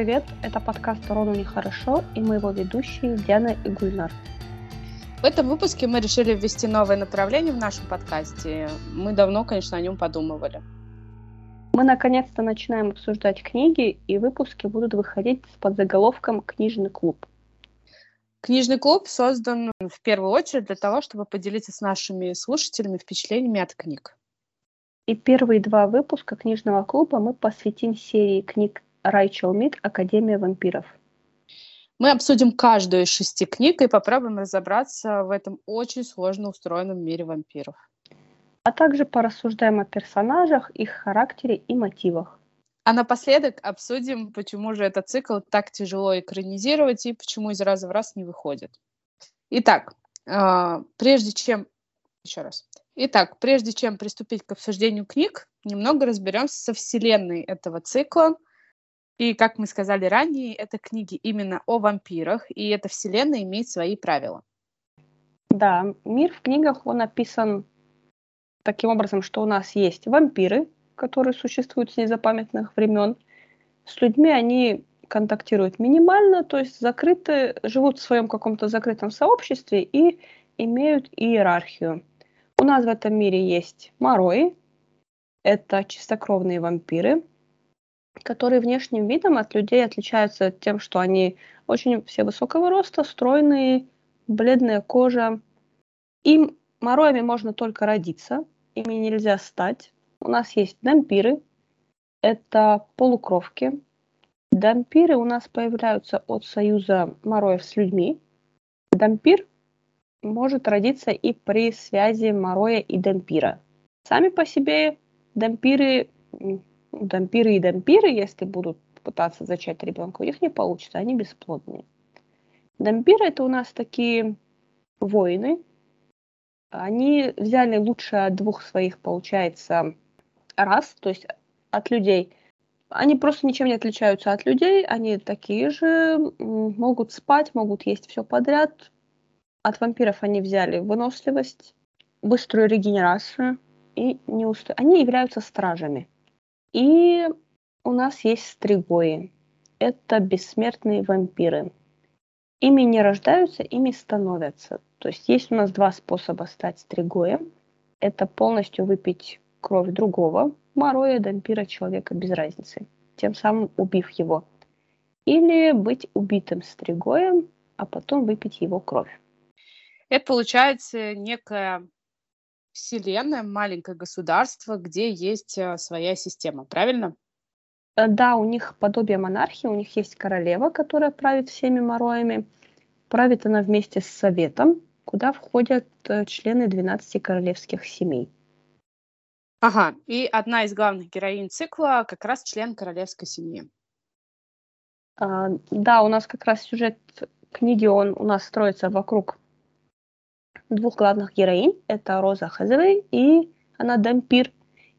привет! Это подкаст «Рону нехорошо» и мы его ведущие Диана и Гульнар. В этом выпуске мы решили ввести новое направление в нашем подкасте. Мы давно, конечно, о нем подумывали. Мы наконец-то начинаем обсуждать книги, и выпуски будут выходить с подзаголовком «Книжный клуб». Книжный клуб создан в первую очередь для того, чтобы поделиться с нашими слушателями впечатлениями от книг. И первые два выпуска книжного клуба мы посвятим серии книг Райчел Мид «Академия вампиров». Мы обсудим каждую из шести книг и попробуем разобраться в этом очень сложно устроенном мире вампиров. А также порассуждаем о персонажах, их характере и мотивах. А напоследок обсудим, почему же этот цикл так тяжело экранизировать и почему из раза в раз не выходит. Итак, э, прежде чем... Еще раз. Итак, прежде чем приступить к обсуждению книг, немного разберемся со вселенной этого цикла – и, как мы сказали ранее, это книги именно о вампирах, и эта вселенная имеет свои правила. Да, мир в книгах, он описан таким образом, что у нас есть вампиры, которые существуют с незапамятных времен. С людьми они контактируют минимально, то есть закрыты, живут в своем каком-то закрытом сообществе и имеют иерархию. У нас в этом мире есть морои, это чистокровные вампиры, которые внешним видом от людей отличаются тем, что они очень все высокого роста, стройные, бледная кожа. Им мороями можно только родиться, ими нельзя стать. У нас есть дампиры, это полукровки. Дампиры у нас появляются от союза мороев с людьми. Дампир может родиться и при связи мороя и дампира. Сами по себе дампиры дампиры и дампиры, если будут пытаться зачать ребенка, у них не получится, они бесплодные. Дампиры это у нас такие воины. Они взяли лучшее от двух своих, получается, рас, то есть от людей. Они просто ничем не отличаются от людей, они такие же, могут спать, могут есть все подряд. От вампиров они взяли выносливость, быструю регенерацию и неуст... Они являются стражами. И у нас есть стригои. Это бессмертные вампиры. Ими не рождаются, ими становятся. То есть есть у нас два способа стать стригоем. Это полностью выпить кровь другого, мороя, дампира, человека, без разницы, тем самым убив его. Или быть убитым стригоем, а потом выпить его кровь. Это получается некая вселенная, маленькое государство, где есть э, своя система, правильно? Э, да, у них подобие монархии, у них есть королева, которая правит всеми мороями. Правит она вместе с советом, куда входят э, члены 12 королевских семей. Ага, и одна из главных героинь цикла как раз член королевской семьи. А, да, у нас как раз сюжет книги, он у нас строится вокруг двух главных героинь. Это Роза Хазевей и она Дампир.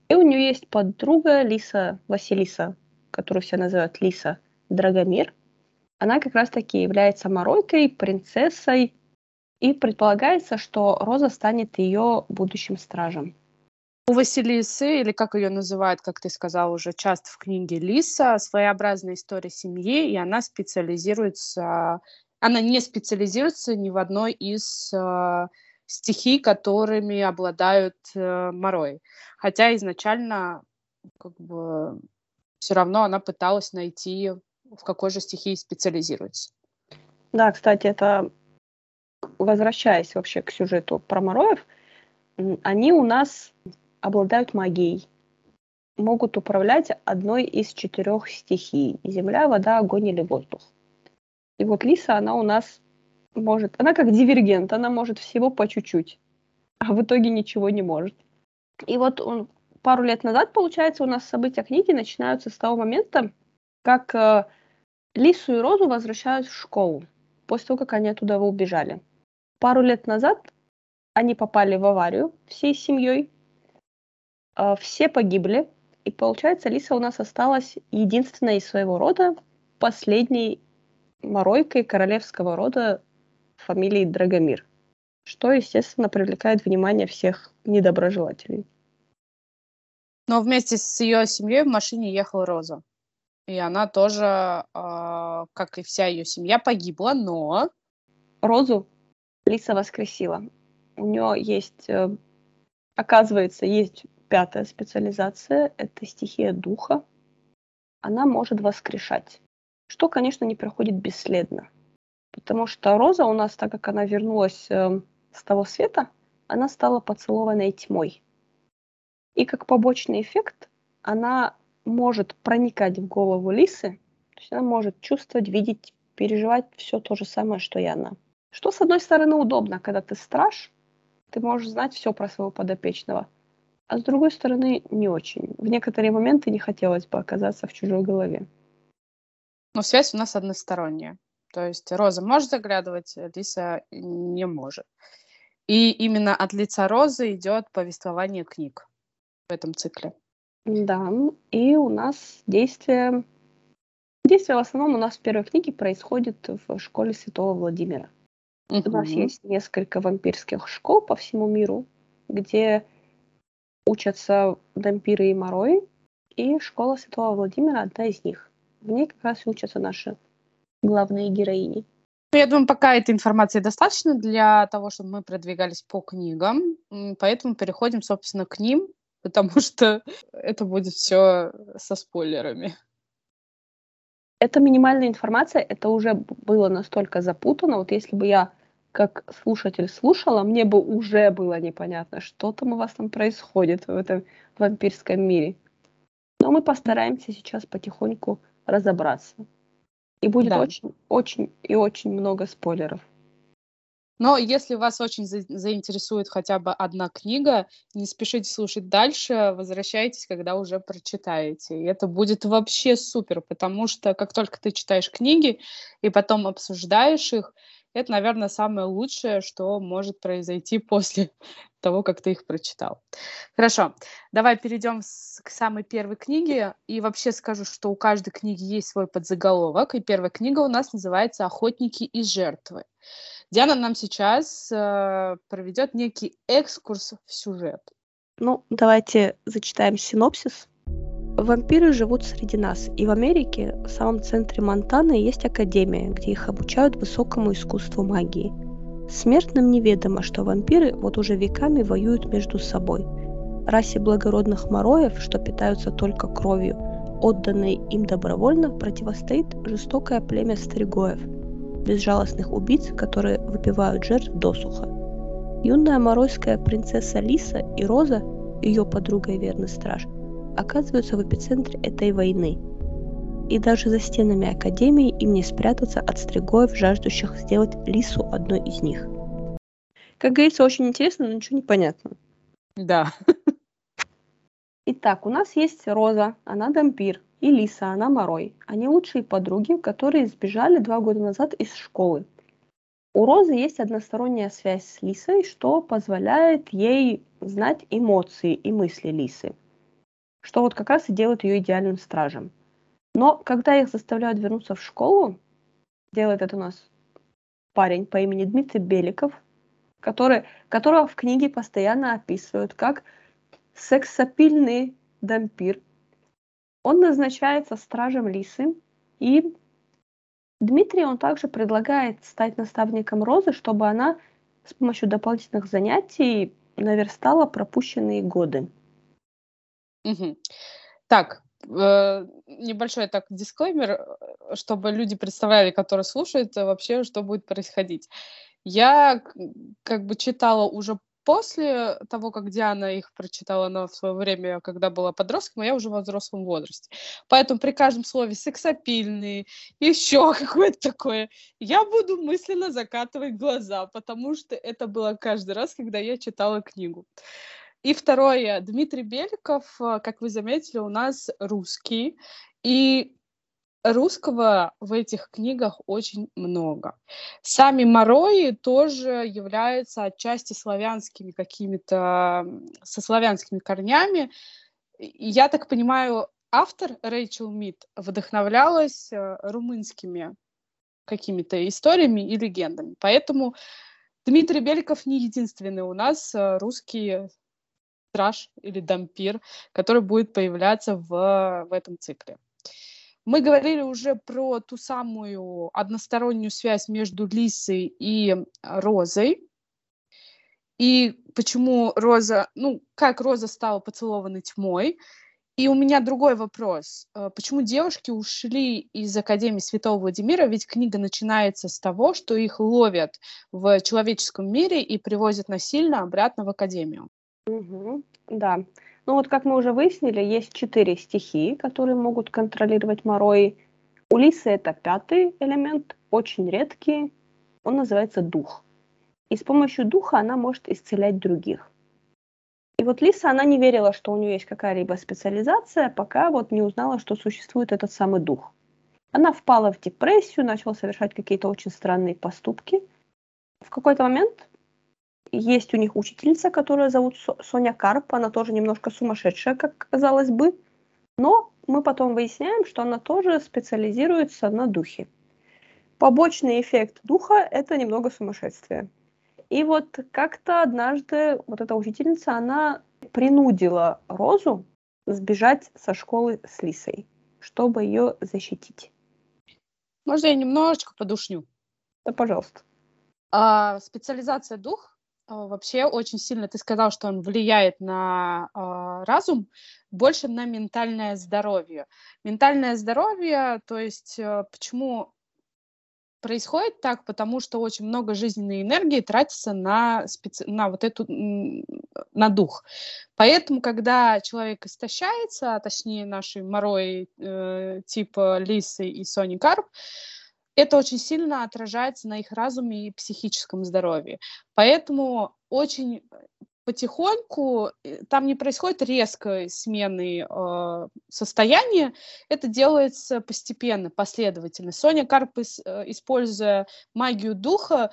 И у нее есть подруга Лиса Василиса, которую все называют Лиса Драгомир. Она как раз-таки является моройкой, принцессой, и предполагается, что Роза станет ее будущим стражем. У Василисы, или как ее называют, как ты сказал уже часто в книге Лиса, своеобразная история семьи, и она специализируется она не специализируется ни в одной из э, стихий, которыми обладают э, Морой. Хотя изначально как бы все равно она пыталась найти, в какой же стихии специализируется. Да, кстати, это возвращаясь вообще к сюжету про Мороев, они у нас обладают магией, могут управлять одной из четырех стихий – земля, вода, огонь или воздух. И вот Лиса, она у нас может, она как дивергент, она может всего по чуть-чуть, а в итоге ничего не может. И вот он, пару лет назад, получается, у нас события книги начинаются с того момента, как э, Лису и Розу возвращают в школу после того, как они оттуда убежали. Пару лет назад они попали в аварию всей семьей, э, все погибли, и получается, Лиса у нас осталась единственной из своего рода, последней моройкой королевского рода фамилии Драгомир, что, естественно, привлекает внимание всех недоброжелателей. Но вместе с ее семьей в машине ехала Роза. и она тоже, э, как и вся ее семья, погибла, но... Розу Лиса воскресила. У нее есть, э, оказывается, есть пятая специализация, это стихия духа. Она может воскрешать, что, конечно, не проходит бесследно. Потому что Роза у нас, так как она вернулась э, с того света, она стала поцелованной тьмой. И как побочный эффект она может проникать в голову лисы, то есть она может чувствовать, видеть, переживать все то же самое, что и она. Что, с одной стороны, удобно, когда ты страж, ты можешь знать все про своего подопечного, а с другой стороны, не очень. В некоторые моменты не хотелось бы оказаться в чужой голове. Но связь у нас односторонняя. То есть Роза может заглядывать, Лиса не может. И именно от лица Розы идет повествование книг в этом цикле. Да, и у нас действие... Действие в основном у нас в первой книге происходит в школе Святого Владимира. У нас есть несколько вампирских школ по всему миру, где учатся вампиры и морои, и школа Святого Владимира одна из них. В ней как раз и учатся наши главные героини. Ну, я думаю, пока этой информации достаточно для того, чтобы мы продвигались по книгам, поэтому переходим, собственно, к ним, потому что это будет все со спойлерами. Это минимальная информация, это уже было настолько запутано. Вот если бы я как слушатель слушала, мне бы уже было непонятно, что там у вас там происходит в этом вампирском мире. Но мы постараемся сейчас потихоньку разобраться. И будет да. очень, очень и очень много спойлеров. Но если вас очень за- заинтересует хотя бы одна книга, не спешите слушать дальше, возвращайтесь, когда уже прочитаете. И это будет вообще супер, потому что как только ты читаешь книги и потом обсуждаешь их, это, наверное, самое лучшее, что может произойти после того, как ты их прочитал. Хорошо, давай перейдем к самой первой книге. И вообще скажу, что у каждой книги есть свой подзаголовок. И первая книга у нас называется «Охотники и жертвы». Диана нам сейчас э, проведет некий экскурс в сюжет. Ну, давайте зачитаем синопсис. Вампиры живут среди нас, и в Америке, в самом центре Монтаны, есть академия, где их обучают высокому искусству магии. Смертным неведомо, что вампиры вот уже веками воюют между собой. Расе благородных мороев, что питаются только кровью, отданной им добровольно, противостоит жестокое племя стригоев – безжалостных убийц, которые выпивают жертв досуха. Юная моройская принцесса Лиса и Роза, ее подруга и верный страж, оказываются в эпицентре этой войны. И даже за стенами Академии им не спрятаться от стригоев, жаждущих сделать Лису одной из них. Как говорится, очень интересно, но ничего не понятно. Да. Итак, у нас есть Роза, она дампир, и Лиса, она Морой. Они лучшие подруги, которые сбежали два года назад из школы. У Розы есть односторонняя связь с Лисой, что позволяет ей знать эмоции и мысли Лисы, что вот как раз и делает ее идеальным стражем. Но когда их заставляют вернуться в школу, делает это у нас парень по имени Дмитрий Беликов, который, которого в книге постоянно описывают как сексапильный дампир, он назначается стражем Лисы, и Дмитрий он также предлагает стать наставником Розы, чтобы она с помощью дополнительных занятий наверстала пропущенные годы. Угу. Так, э, небольшой так дисклеймер, э, чтобы люди представляли, которые слушают, э, вообще, что будет происходить. Я как бы читала уже после того, как Диана их прочитала на свое время, когда была подростком, а я уже в взрослом возрасте. Поэтому при каждом слове сексапильный, еще какое-то такое, я буду мысленно закатывать глаза, потому что это было каждый раз, когда я читала книгу. И второе, Дмитрий Беликов, э, как вы заметили, у нас русский. И русского в этих книгах очень много. Сами Морои тоже являются отчасти славянскими какими-то, со славянскими корнями. Я так понимаю, автор Рэйчел Мид вдохновлялась э, румынскими какими-то историями и легендами. Поэтому Дмитрий Беликов не единственный у нас э, русский страж или дампир, который будет появляться в, в этом цикле. Мы говорили уже про ту самую одностороннюю связь между Лисой и Розой. И почему Роза, ну, как Роза стала поцелованной тьмой. И у меня другой вопрос. Э, почему девушки ушли из Академии Святого Владимира? Ведь книга начинается с того, что их ловят в человеческом мире и привозят насильно обратно в Академию. Угу, да. Ну вот, как мы уже выяснили, есть четыре стихии, которые могут контролировать Морой. У Лисы это пятый элемент, очень редкий. Он называется дух. И с помощью духа она может исцелять других. И вот Лиса, она не верила, что у нее есть какая-либо специализация, пока вот не узнала, что существует этот самый дух. Она впала в депрессию, начала совершать какие-то очень странные поступки. В какой-то момент есть у них учительница, которая зовут Соня Карп. Она тоже немножко сумасшедшая, как казалось бы. Но мы потом выясняем, что она тоже специализируется на духе. Побочный эффект духа – это немного сумасшествие. И вот как-то однажды вот эта учительница, она принудила Розу сбежать со школы с Лисой, чтобы ее защитить. Можно я немножечко подушню? Да, пожалуйста. А, специализация дух вообще очень сильно, ты сказал, что он влияет на э, разум, больше на ментальное здоровье. Ментальное здоровье, то есть э, почему происходит так, потому что очень много жизненной энергии тратится на, специ... на вот эту, на дух. Поэтому, когда человек истощается, а точнее наши морой э, типа Лисы и Сони Карп, это очень сильно отражается на их разуме и психическом здоровье. Поэтому очень потихоньку, э, там не происходит резкой смены э, состояния, это делается постепенно, последовательно. Соня Карп, э, используя магию духа,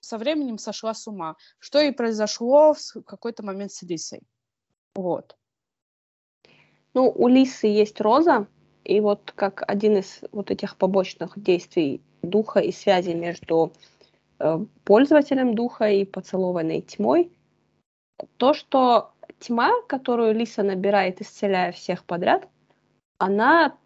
со временем сошла с ума, что и произошло в какой-то момент с Лисой. Вот. Ну, у Лисы есть роза, и вот как один из вот этих побочных действий духа и связи между э, пользователем духа и поцелованной тьмой, то, что тьма, которую Лиса набирает, исцеляя всех подряд, она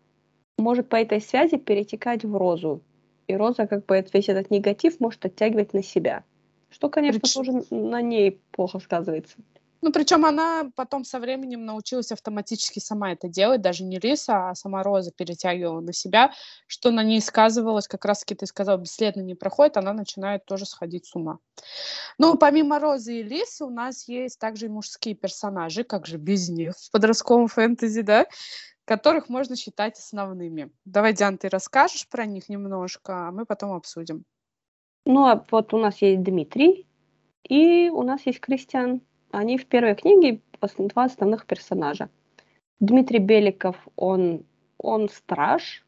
может по этой связи перетекать в розу. И роза как бы весь этот негатив может оттягивать на себя. Что, конечно, Прич... тоже на ней плохо сказывается. Ну, причем она потом со временем научилась автоматически сама это делать, даже не Лиса, а сама Роза перетягивала на себя, что на ней сказывалось, как раз-таки ты сказал, бесследно не проходит, она начинает тоже сходить с ума. Ну, помимо Розы и Лисы у нас есть также и мужские персонажи, как же без них в подростковом фэнтези, да, которых можно считать основными. Давай, Диан, ты расскажешь про них немножко, а мы потом обсудим. Ну, а вот у нас есть Дмитрий, и у нас есть Кристиан. Они в первой книге два основных персонажа. Дмитрий Беликов, он, он страж,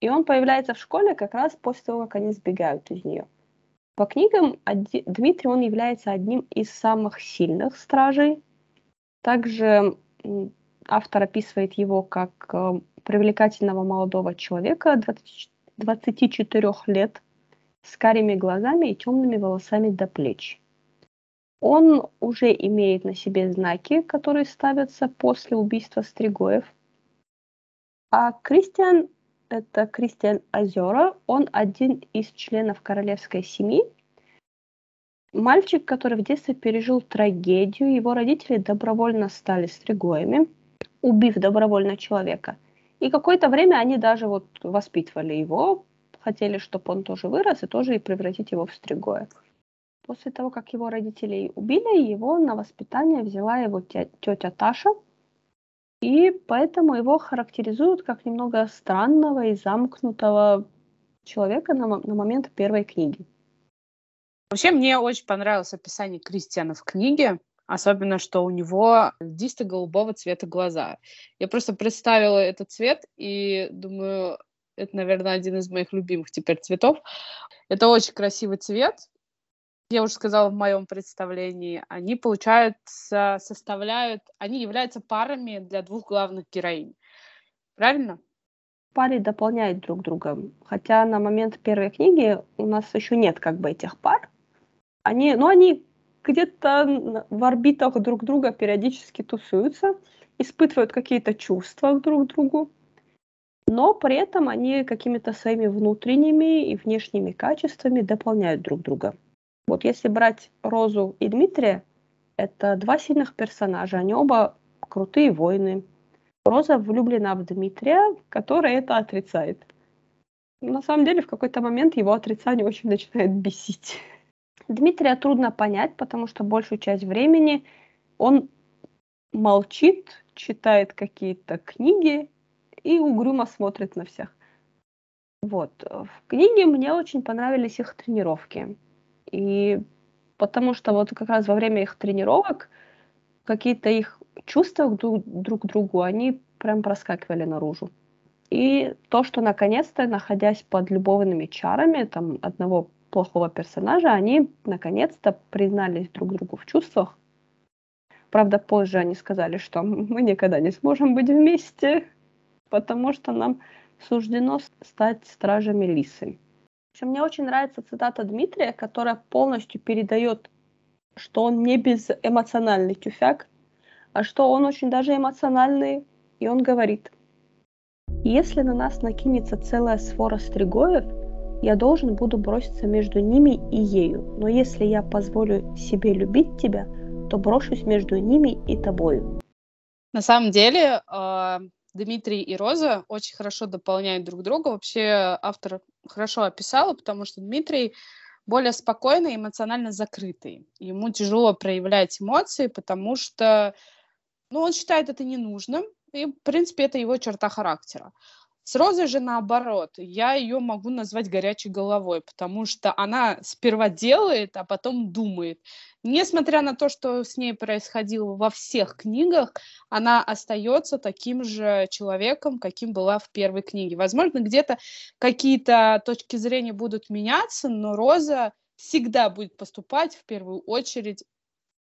и он появляется в школе как раз после того, как они сбегают из нее. По книгам оди, Дмитрий, он является одним из самых сильных стражей. Также автор описывает его как э, привлекательного молодого человека 20, 24 лет с карими глазами и темными волосами до плеч. Он уже имеет на себе знаки, которые ставятся после убийства Стригоев. А Кристиан, это Кристиан Озера, он один из членов королевской семьи. Мальчик, который в детстве пережил трагедию, его родители добровольно стали стригоями, убив добровольно человека. И какое-то время они даже вот воспитывали его, хотели, чтобы он тоже вырос и тоже и превратить его в стригоя. После того, как его родителей убили, его на воспитание взяла его тетя Таша, и поэтому его характеризуют как немного странного и замкнутого человека на, на момент первой книги. Вообще, мне очень понравилось описание Кристиана в книге, особенно, что у него льдисто-голубого цвета глаза. Я просто представила этот цвет и думаю, это, наверное, один из моих любимых теперь цветов. Это очень красивый цвет, я уже сказала в моем представлении, они, получается, составляют, они являются парами для двух главных героинь. Правильно? Пары дополняют друг друга. Хотя на момент первой книги у нас еще нет как бы этих пар. Они, ну, они где-то в орбитах друг друга периодически тусуются, испытывают какие-то чувства друг к другу. но при этом они какими-то своими внутренними и внешними качествами дополняют друг друга. Вот если брать Розу и Дмитрия, это два сильных персонажа, они оба крутые воины. Роза влюблена в Дмитрия, который это отрицает. На самом деле, в какой-то момент его отрицание очень начинает бесить. Дмитрия трудно понять, потому что большую часть времени он молчит, читает какие-то книги и угрюмо смотрит на всех. Вот. В книге мне очень понравились их тренировки. И потому что вот как раз во время их тренировок какие-то их чувства друг, друг к другу, они прям проскакивали наружу. И то, что наконец-то, находясь под любовными чарами там, одного плохого персонажа, они наконец-то признались друг другу в чувствах. Правда, позже они сказали, что мы никогда не сможем быть вместе, потому что нам суждено стать стражами Лисы. Мне очень нравится цитата Дмитрия, которая полностью передает, что он не безэмоциональный тюфяк, а что он очень даже эмоциональный, и он говорит, если на нас накинется целая свора стригоев, я должен буду броситься между ними и ею, но если я позволю себе любить тебя, то брошусь между ними и тобою. На самом деле, а, Дмитрий и Роза очень хорошо дополняют друг друга. Вообще автор хорошо описала, потому что Дмитрий более спокойный, эмоционально закрытый. Ему тяжело проявлять эмоции, потому что ну, он считает это ненужным, и, в принципе, это его черта характера. С Розой же наоборот, я ее могу назвать горячей головой, потому что она сперва делает, а потом думает. Несмотря на то, что с ней происходило во всех книгах, она остается таким же человеком, каким была в первой книге. Возможно, где-то какие-то точки зрения будут меняться, но Роза всегда будет поступать в первую очередь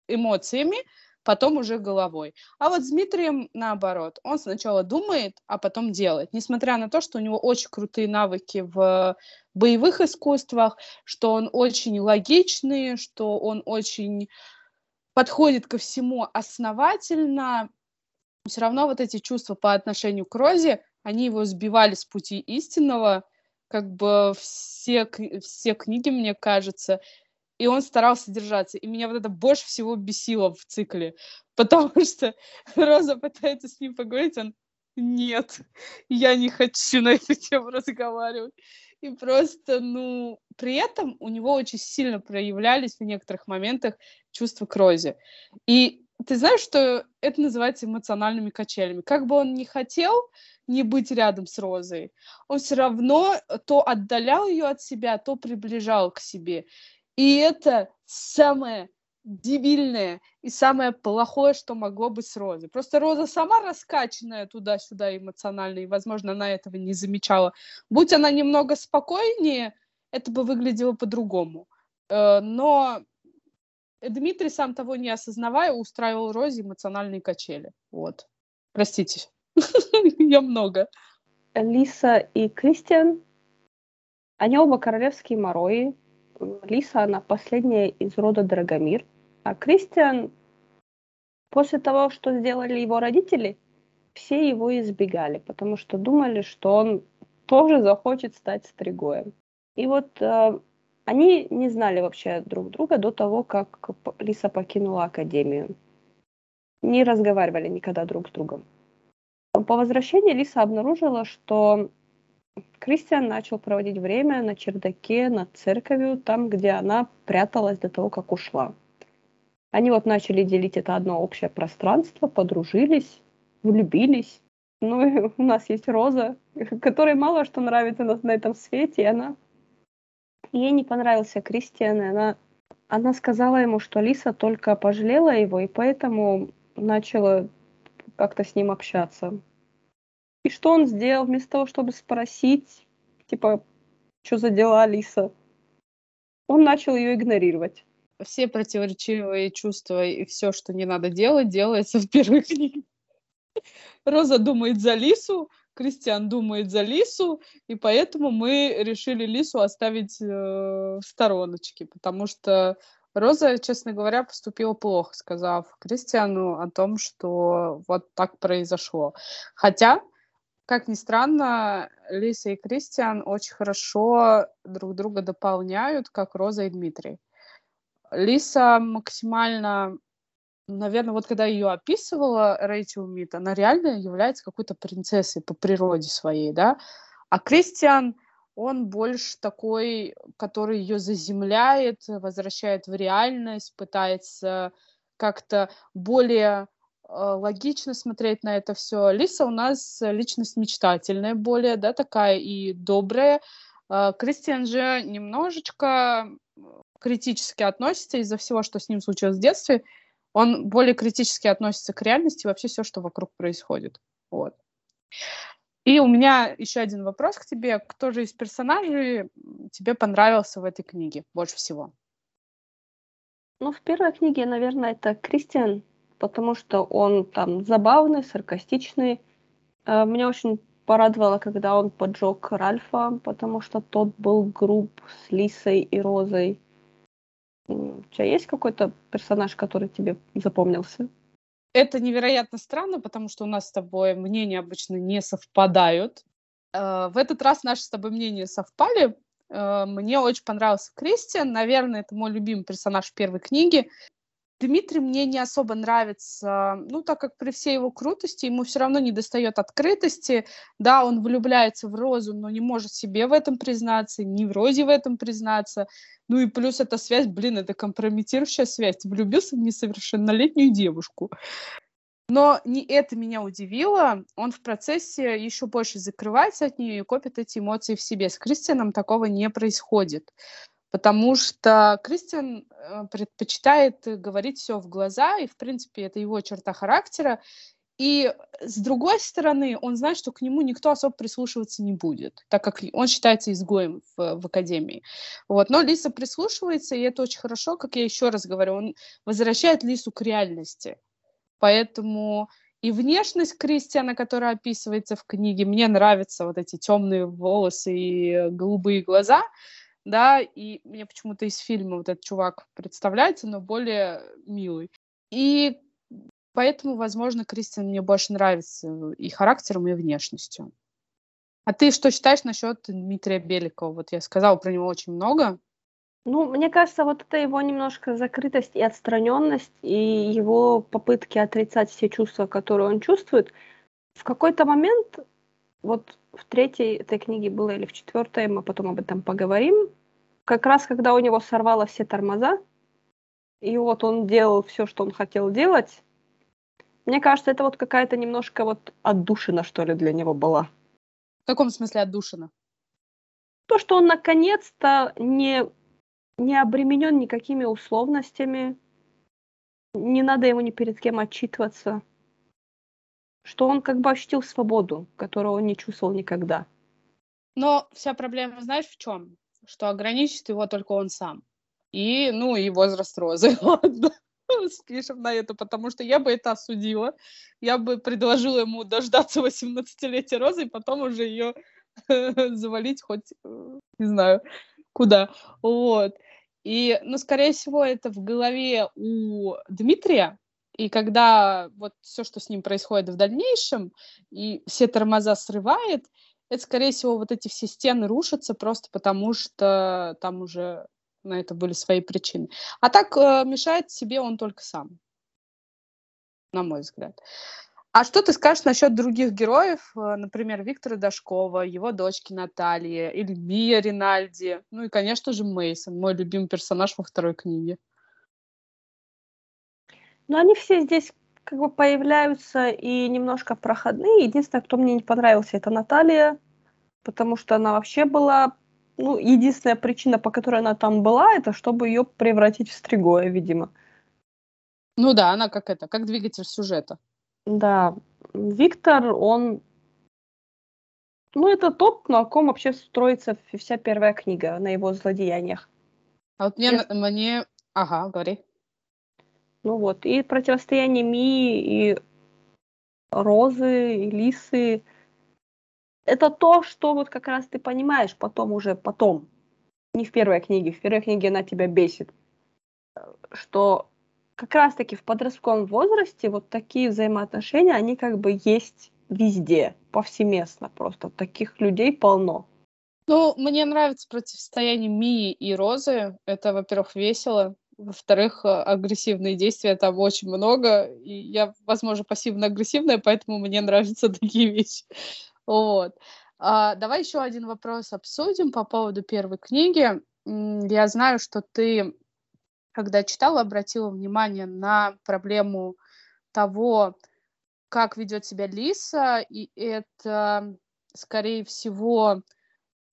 эмоциями, потом уже головой. А вот с Дмитрием наоборот. Он сначала думает, а потом делает. Несмотря на то, что у него очень крутые навыки в боевых искусствах, что он очень логичный, что он очень подходит ко всему основательно, все равно вот эти чувства по отношению к Розе, они его сбивали с пути истинного, как бы все, все книги, мне кажется, и он старался держаться. И меня вот это больше всего бесило в цикле, потому что Роза пытается с ним поговорить, он нет, я не хочу на эту тему разговаривать. И просто, ну, при этом у него очень сильно проявлялись в некоторых моментах чувства к Розе. И ты знаешь, что это называется эмоциональными качелями. Как бы он ни хотел не быть рядом с Розой, он все равно то отдалял ее от себя, то приближал к себе. И это самое дебильное и самое плохое, что могло быть с Розой. Просто Роза сама раскачанная туда-сюда эмоционально, и, возможно, она этого не замечала. Будь она немного спокойнее, это бы выглядело по-другому. Э, но Дмитрий, сам того не осознавая, устраивал Розе эмоциональные качели. Вот. Простите, я много. Лиса и Кристиан, они оба королевские морои, Лиса, она последняя из рода Драгомир. А Кристиан, после того, что сделали его родители, все его избегали, потому что думали, что он тоже захочет стать стригоем. И вот э, они не знали вообще друг друга до того, как Лиса покинула Академию. Не разговаривали никогда друг с другом. По возвращении Лиса обнаружила, что Кристиан начал проводить время на чердаке над церковью, там, где она пряталась до того, как ушла. Они вот начали делить это одно общее пространство, подружились, влюбились. Ну и у нас есть Роза, которой мало что нравится на, на этом свете, и она... Ей не понравился Кристиан, и она... Она сказала ему, что Лиса только пожалела его, и поэтому начала как-то с ним общаться. И что он сделал вместо того, чтобы спросить, типа, что за дела, Алиса? Он начал ее игнорировать. Все противоречивые чувства и все, что не надо делать, делается в первой книге. Роза думает за Лису, Кристиан думает за Лису, и поэтому мы решили Лису оставить э, в стороночке, потому что Роза, честно говоря, поступила плохо, сказав Кристиану о том, что вот так произошло. Хотя как ни странно, Лиса и Кристиан очень хорошо друг друга дополняют, как Роза и Дмитрий. Лиса максимально, наверное, вот когда ее описывала Рэйчел Мит, она реально является какой-то принцессой по природе своей, да, а Кристиан, он больше такой, который ее заземляет, возвращает в реальность, пытается как-то более логично смотреть на это все. Лиса у нас личность мечтательная более, да, такая и добрая. Э, Кристиан же немножечко критически относится из-за всего, что с ним случилось в детстве. Он более критически относится к реальности вообще все, что вокруг происходит. Вот. И у меня еще один вопрос к тебе. Кто же из персонажей тебе понравился в этой книге больше всего? Ну, в первой книге, наверное, это Кристиан, потому что он там забавный, саркастичный. Э, меня очень порадовало, когда он поджег Ральфа, потому что тот был груб с Лисой и Розой. У тебя есть какой-то персонаж, который тебе запомнился? Это невероятно странно, потому что у нас с тобой мнения обычно не совпадают. Э, в этот раз наши с тобой мнения совпали, Э, мне очень понравился Кристиан. Наверное, это мой любимый персонаж первой книги. Дмитрий мне не особо нравится, ну, так как при всей его крутости ему все равно не достает открытости. Да, он влюбляется в Розу, но не может себе в этом признаться, ни в Розе в этом признаться. Ну и плюс эта связь, блин, это компрометирующая связь. Влюбился в несовершеннолетнюю девушку. Но не это меня удивило. Он в процессе еще больше закрывается от нее и копит эти эмоции в себе. С Кристианом такого не происходит. Потому что Кристиан э, предпочитает говорить все в глаза, и, в принципе, это его черта характера. И с другой стороны, он знает, что к нему никто особо прислушиваться не будет, так как он считается изгоем в, в академии. Вот. Но Лиса прислушивается, и это очень хорошо, как я еще раз говорю, он возвращает Лису к реальности. Поэтому и внешность Кристиана, которая описывается в книге, мне нравятся вот эти темные волосы и голубые глаза, да, и мне почему-то из фильма вот этот чувак представляется, но более милый. И поэтому, возможно, Кристиан мне больше нравится и характером, и внешностью. А ты что считаешь насчет Дмитрия Беликова? Вот я сказала про него очень много. Ну, мне кажется, вот это его немножко закрытость и отстраненность, и его попытки отрицать все чувства, которые он чувствует. В какой-то момент, вот в третьей этой книге было или в четвертой, мы потом об этом поговорим, как раз когда у него сорвало все тормоза, и вот он делал все, что он хотел делать, мне кажется, это вот какая-то немножко вот отдушина, что ли, для него была. В каком смысле отдушина? То, что он наконец-то не не обременен никакими условностями, не надо ему ни перед кем отчитываться, что он как бы ощутил свободу, которую он не чувствовал никогда. Но вся проблема, знаешь, в чем? Что ограничит его только он сам. И, ну, и возраст Розы. Ладно, спишем на это, потому что я бы это осудила. Я бы предложила ему дождаться 18-летия Розы и потом уже ее завалить хоть, э, не знаю, куда. Вот. И, ну, скорее всего, это в голове у Дмитрия, и когда вот все, что с ним происходит в дальнейшем, и все тормоза срывает, это, скорее всего, вот эти все стены рушатся просто потому, что там уже на это были свои причины. А так э, мешает себе он только сам, на мой взгляд. А что ты скажешь насчет других героев, э, например, Виктора Дашкова, его дочки Натальи, или Мия Ринальди, ну и, конечно же, Мейсон, мой любимый персонаж во второй книге. Ну, они все здесь как бы появляются и немножко проходные. Единственное, кто мне не понравился, это Наталья, потому что она вообще была... Ну, единственная причина, по которой она там была, это чтобы ее превратить в Стригоя, видимо. Ну да, она как это, как двигатель сюжета. Да, Виктор, он... Ну, это топ, на ком вообще строится вся первая книга, на его злодеяниях. А вот мне, Если... мне... Ага, говори. Ну вот, и противостояние Мии, и Розы, и Лисы. Это то, что вот как раз ты понимаешь потом уже, потом. Не в первой книге. В первой книге она тебя бесит. Что как раз-таки в подростковом возрасте вот такие взаимоотношения, они как бы есть везде, повсеместно просто. Таких людей полно. Ну, мне нравится противостояние Мии и Розы. Это, во-первых, весело. Во-вторых, э, агрессивные действия там очень много. И я, возможно, пассивно-агрессивная, поэтому мне нравятся такие вещи. Вот. А, давай еще один вопрос обсудим по поводу первой книги. Я знаю, что ты, когда читала, обратила внимание на проблему того, как ведет себя Лиса, и это, скорее всего,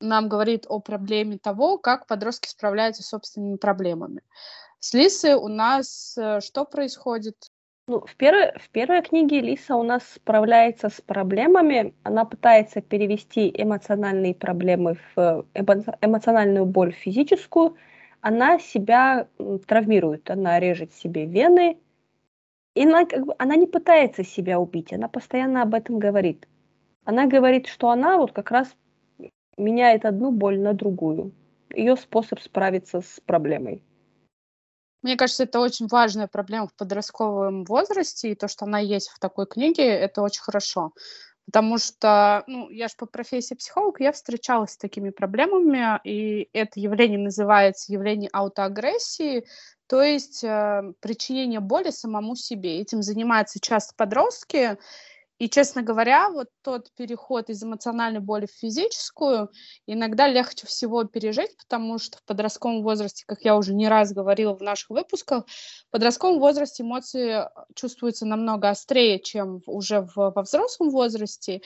нам говорит о проблеме того, как подростки справляются с собственными проблемами. С Лисой у нас э, что происходит? Ну, в, первой, в первой книге Лиса у нас справляется с проблемами. Она пытается перевести эмоциональные проблемы в эмоциональную боль в физическую. Она себя травмирует, она режет себе вены. И она, как бы, она не пытается себя убить, она постоянно об этом говорит. Она говорит, что она вот как раз меняет одну боль на другую. Ее способ справиться с проблемой. Мне кажется, это очень важная проблема в подростковом возрасте, и то, что она есть в такой книге, это очень хорошо. Потому что, ну, я же по профессии психолог, я встречалась с такими проблемами, и это явление называется явление аутоагрессии, то есть э, причинение боли самому себе. Этим занимаются часто подростки, и, честно говоря, вот тот переход из эмоциональной боли в физическую иногда легче всего пережить, потому что в подростковом возрасте, как я уже не раз говорила в наших выпусках, в подростковом возрасте эмоции чувствуются намного острее, чем уже в, во взрослом возрасте.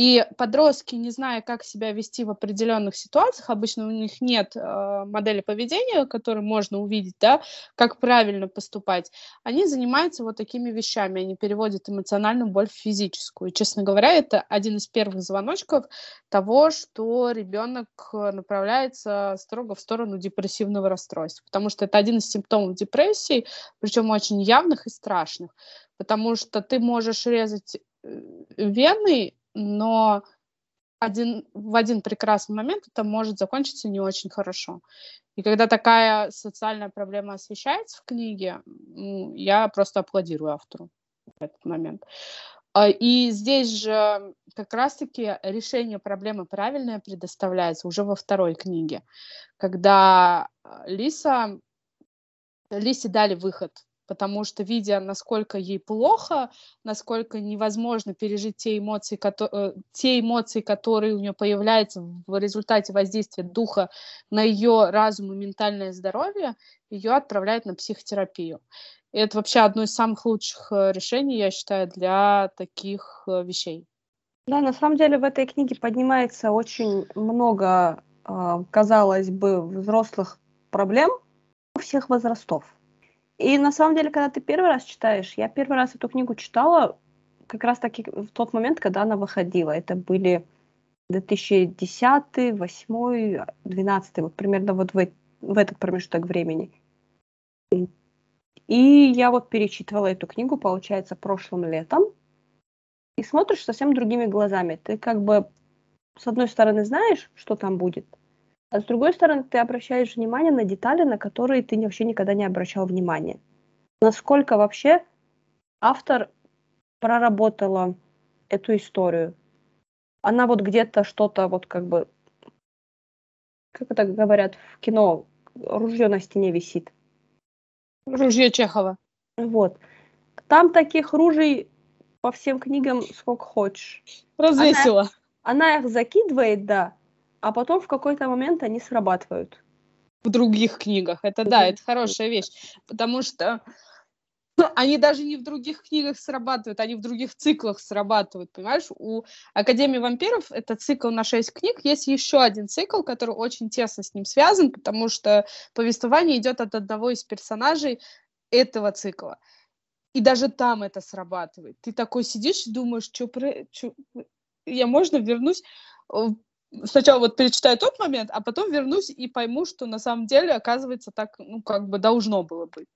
И подростки, не зная, как себя вести в определенных ситуациях, обычно у них нет э, модели поведения, которые можно увидеть, да, как правильно поступать, они занимаются вот такими вещами, они переводят эмоциональную боль в физическую. И, честно говоря, это один из первых звоночков того, что ребенок направляется строго в сторону депрессивного расстройства, потому что это один из симптомов депрессии, причем очень явных и страшных, потому что ты можешь резать э, вены но один, в один прекрасный момент это может закончиться не очень хорошо. И когда такая социальная проблема освещается в книге, я просто аплодирую автору в этот момент. А, и здесь же как раз-таки решение проблемы правильное предоставляется уже во второй книге, когда Лиса, Лисе дали выход потому что, видя, насколько ей плохо, насколько невозможно пережить те эмоции, которые, э, те эмоции, которые у нее появляются в результате воздействия духа на ее разум и ментальное здоровье, ее отправляют на психотерапию. И это вообще одно из самых лучших э, решений, я считаю, для таких э, вещей. Да, на самом деле в этой книге поднимается очень много, казалось бы, взрослых проблем всех возрастов. И на самом деле, когда ты первый раз читаешь, я первый раз эту книгу читала как раз таки в тот момент, когда она выходила. Это были 2010, 2008, 2012, вот примерно вот в, в этот промежуток времени. И я вот перечитывала эту книгу, получается, прошлым летом. И смотришь совсем другими глазами. Ты как бы, с одной стороны, знаешь, что там будет, а с другой стороны, ты обращаешь внимание на детали, на которые ты вообще никогда не обращал внимания. Насколько вообще автор проработала эту историю. Она вот где-то что-то вот как бы, как это говорят в кино, ружье на стене висит. Ружье Чехова. Вот. Там таких ружей по всем книгам сколько хочешь. Развесила. Она, она их закидывает, да, а потом в какой-то момент они срабатывают. В других книгах. Это да, это хорошая вещь. Потому что они даже не в других книгах срабатывают, они в других циклах срабатывают, понимаешь? У Академии вампиров это цикл на шесть книг, есть еще один цикл, который очень тесно с ним связан, потому что повествование идет от одного из персонажей этого цикла. И даже там это срабатывает. Ты такой сидишь и думаешь, что про... Чё... я можно вернусь сначала вот перечитаю тот момент, а потом вернусь и пойму, что на самом деле, оказывается, так, ну, как бы должно было быть.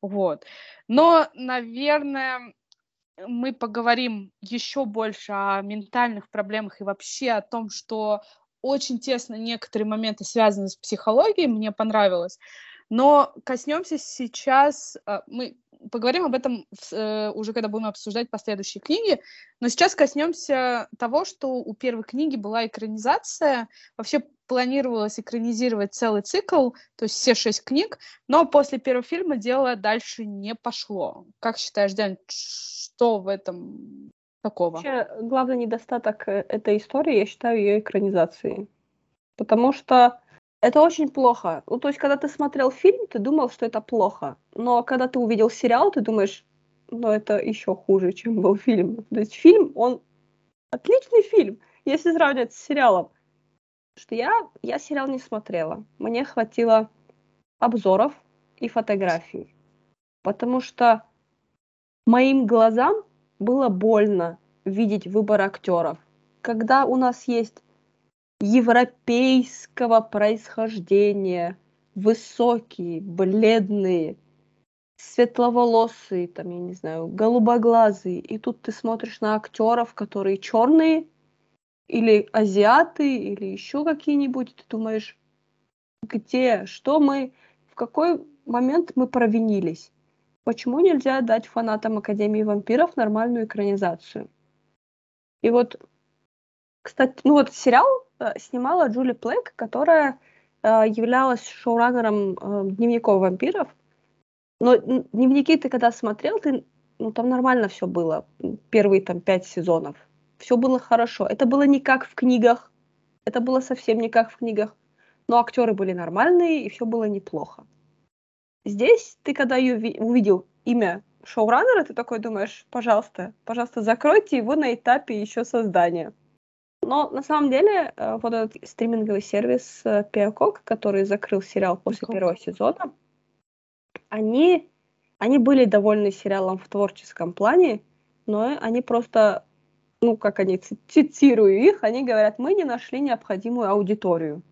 Вот. Но, наверное, мы поговорим еще больше о ментальных проблемах и вообще о том, что очень тесно некоторые моменты связаны с психологией, мне понравилось. Но коснемся сейчас, а, мы поговорим об этом э, уже, когда будем обсуждать последующие книги. Но сейчас коснемся того, что у первой книги была экранизация. Вообще планировалось экранизировать целый цикл, то есть все шесть книг, но после первого фильма дело дальше не пошло. Как считаешь, Дэн, что в этом такого? Вообще, главный недостаток э, этой истории, я считаю, ее экранизацией. Потому что это очень плохо. Ну, то есть, когда ты смотрел фильм, ты думал, что это плохо. Но когда ты увидел сериал, ты думаешь, ну, это еще хуже, чем был фильм. То есть, фильм, он отличный фильм, если сравнивать с сериалом. Что я, я сериал не смотрела. Мне хватило обзоров и фотографий. Потому что моим глазам было больно видеть выбор актеров. Когда у нас есть европейского происхождения, высокие, бледные, светловолосые, там, я не знаю, голубоглазые, и тут ты смотришь на актеров, которые черные, или азиаты, или еще какие-нибудь, ты думаешь, где, что мы, в какой момент мы провинились? Почему нельзя дать фанатам Академии вампиров нормальную экранизацию? И вот, кстати, ну вот сериал снимала Джули Плейк, которая э, являлась шоураннером э, дневников вампиров. Но дневники ты когда смотрел, ты, ну там нормально все было. Первые там пять сезонов. Все было хорошо. Это было не как в книгах. Это было совсем не как в книгах. Но актеры были нормальные, и все было неплохо. Здесь ты, когда ее увидел имя шоураннера, ты такой думаешь, пожалуйста, пожалуйста, закройте его на этапе еще создания. Но на самом деле э, вот этот стриминговый сервис э, Peacock, который закрыл сериал после Peacock. первого сезона, они, они были довольны сериалом в творческом плане, но они просто, ну, как они, цитирую их, они говорят, мы не нашли необходимую аудиторию.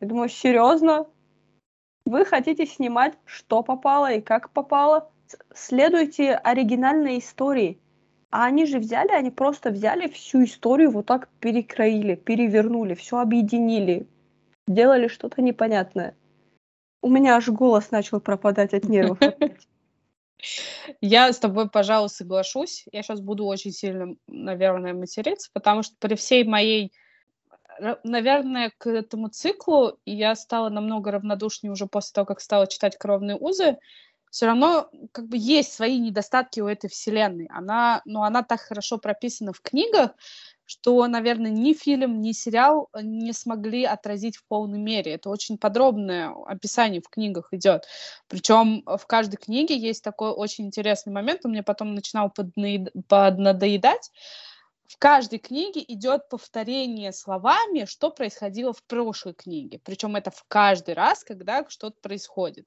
Я думаю, серьезно? Вы хотите снимать, что попало и как попало? Следуйте оригинальной истории. А они же взяли, они просто взяли всю историю, вот так перекроили, перевернули, все объединили, сделали что-то непонятное. У меня аж голос начал пропадать от нервов. Я с тобой, пожалуй, соглашусь. Я сейчас буду очень сильно, наверное, материться, потому что при всей моей наверное, к этому циклу я стала намного равнодушнее уже после того, как стала читать «Кровные узы», все равно как бы есть свои недостатки у этой вселенной. Она, ну, она так хорошо прописана в книгах, что, наверное, ни фильм, ни сериал не смогли отразить в полной мере. Это очень подробное описание в книгах идет. Причем в каждой книге есть такой очень интересный момент, он мне потом начинал поднаед... поднадоедать. В каждой книге идет повторение словами, что происходило в прошлой книге. Причем это в каждый раз, когда что-то происходит.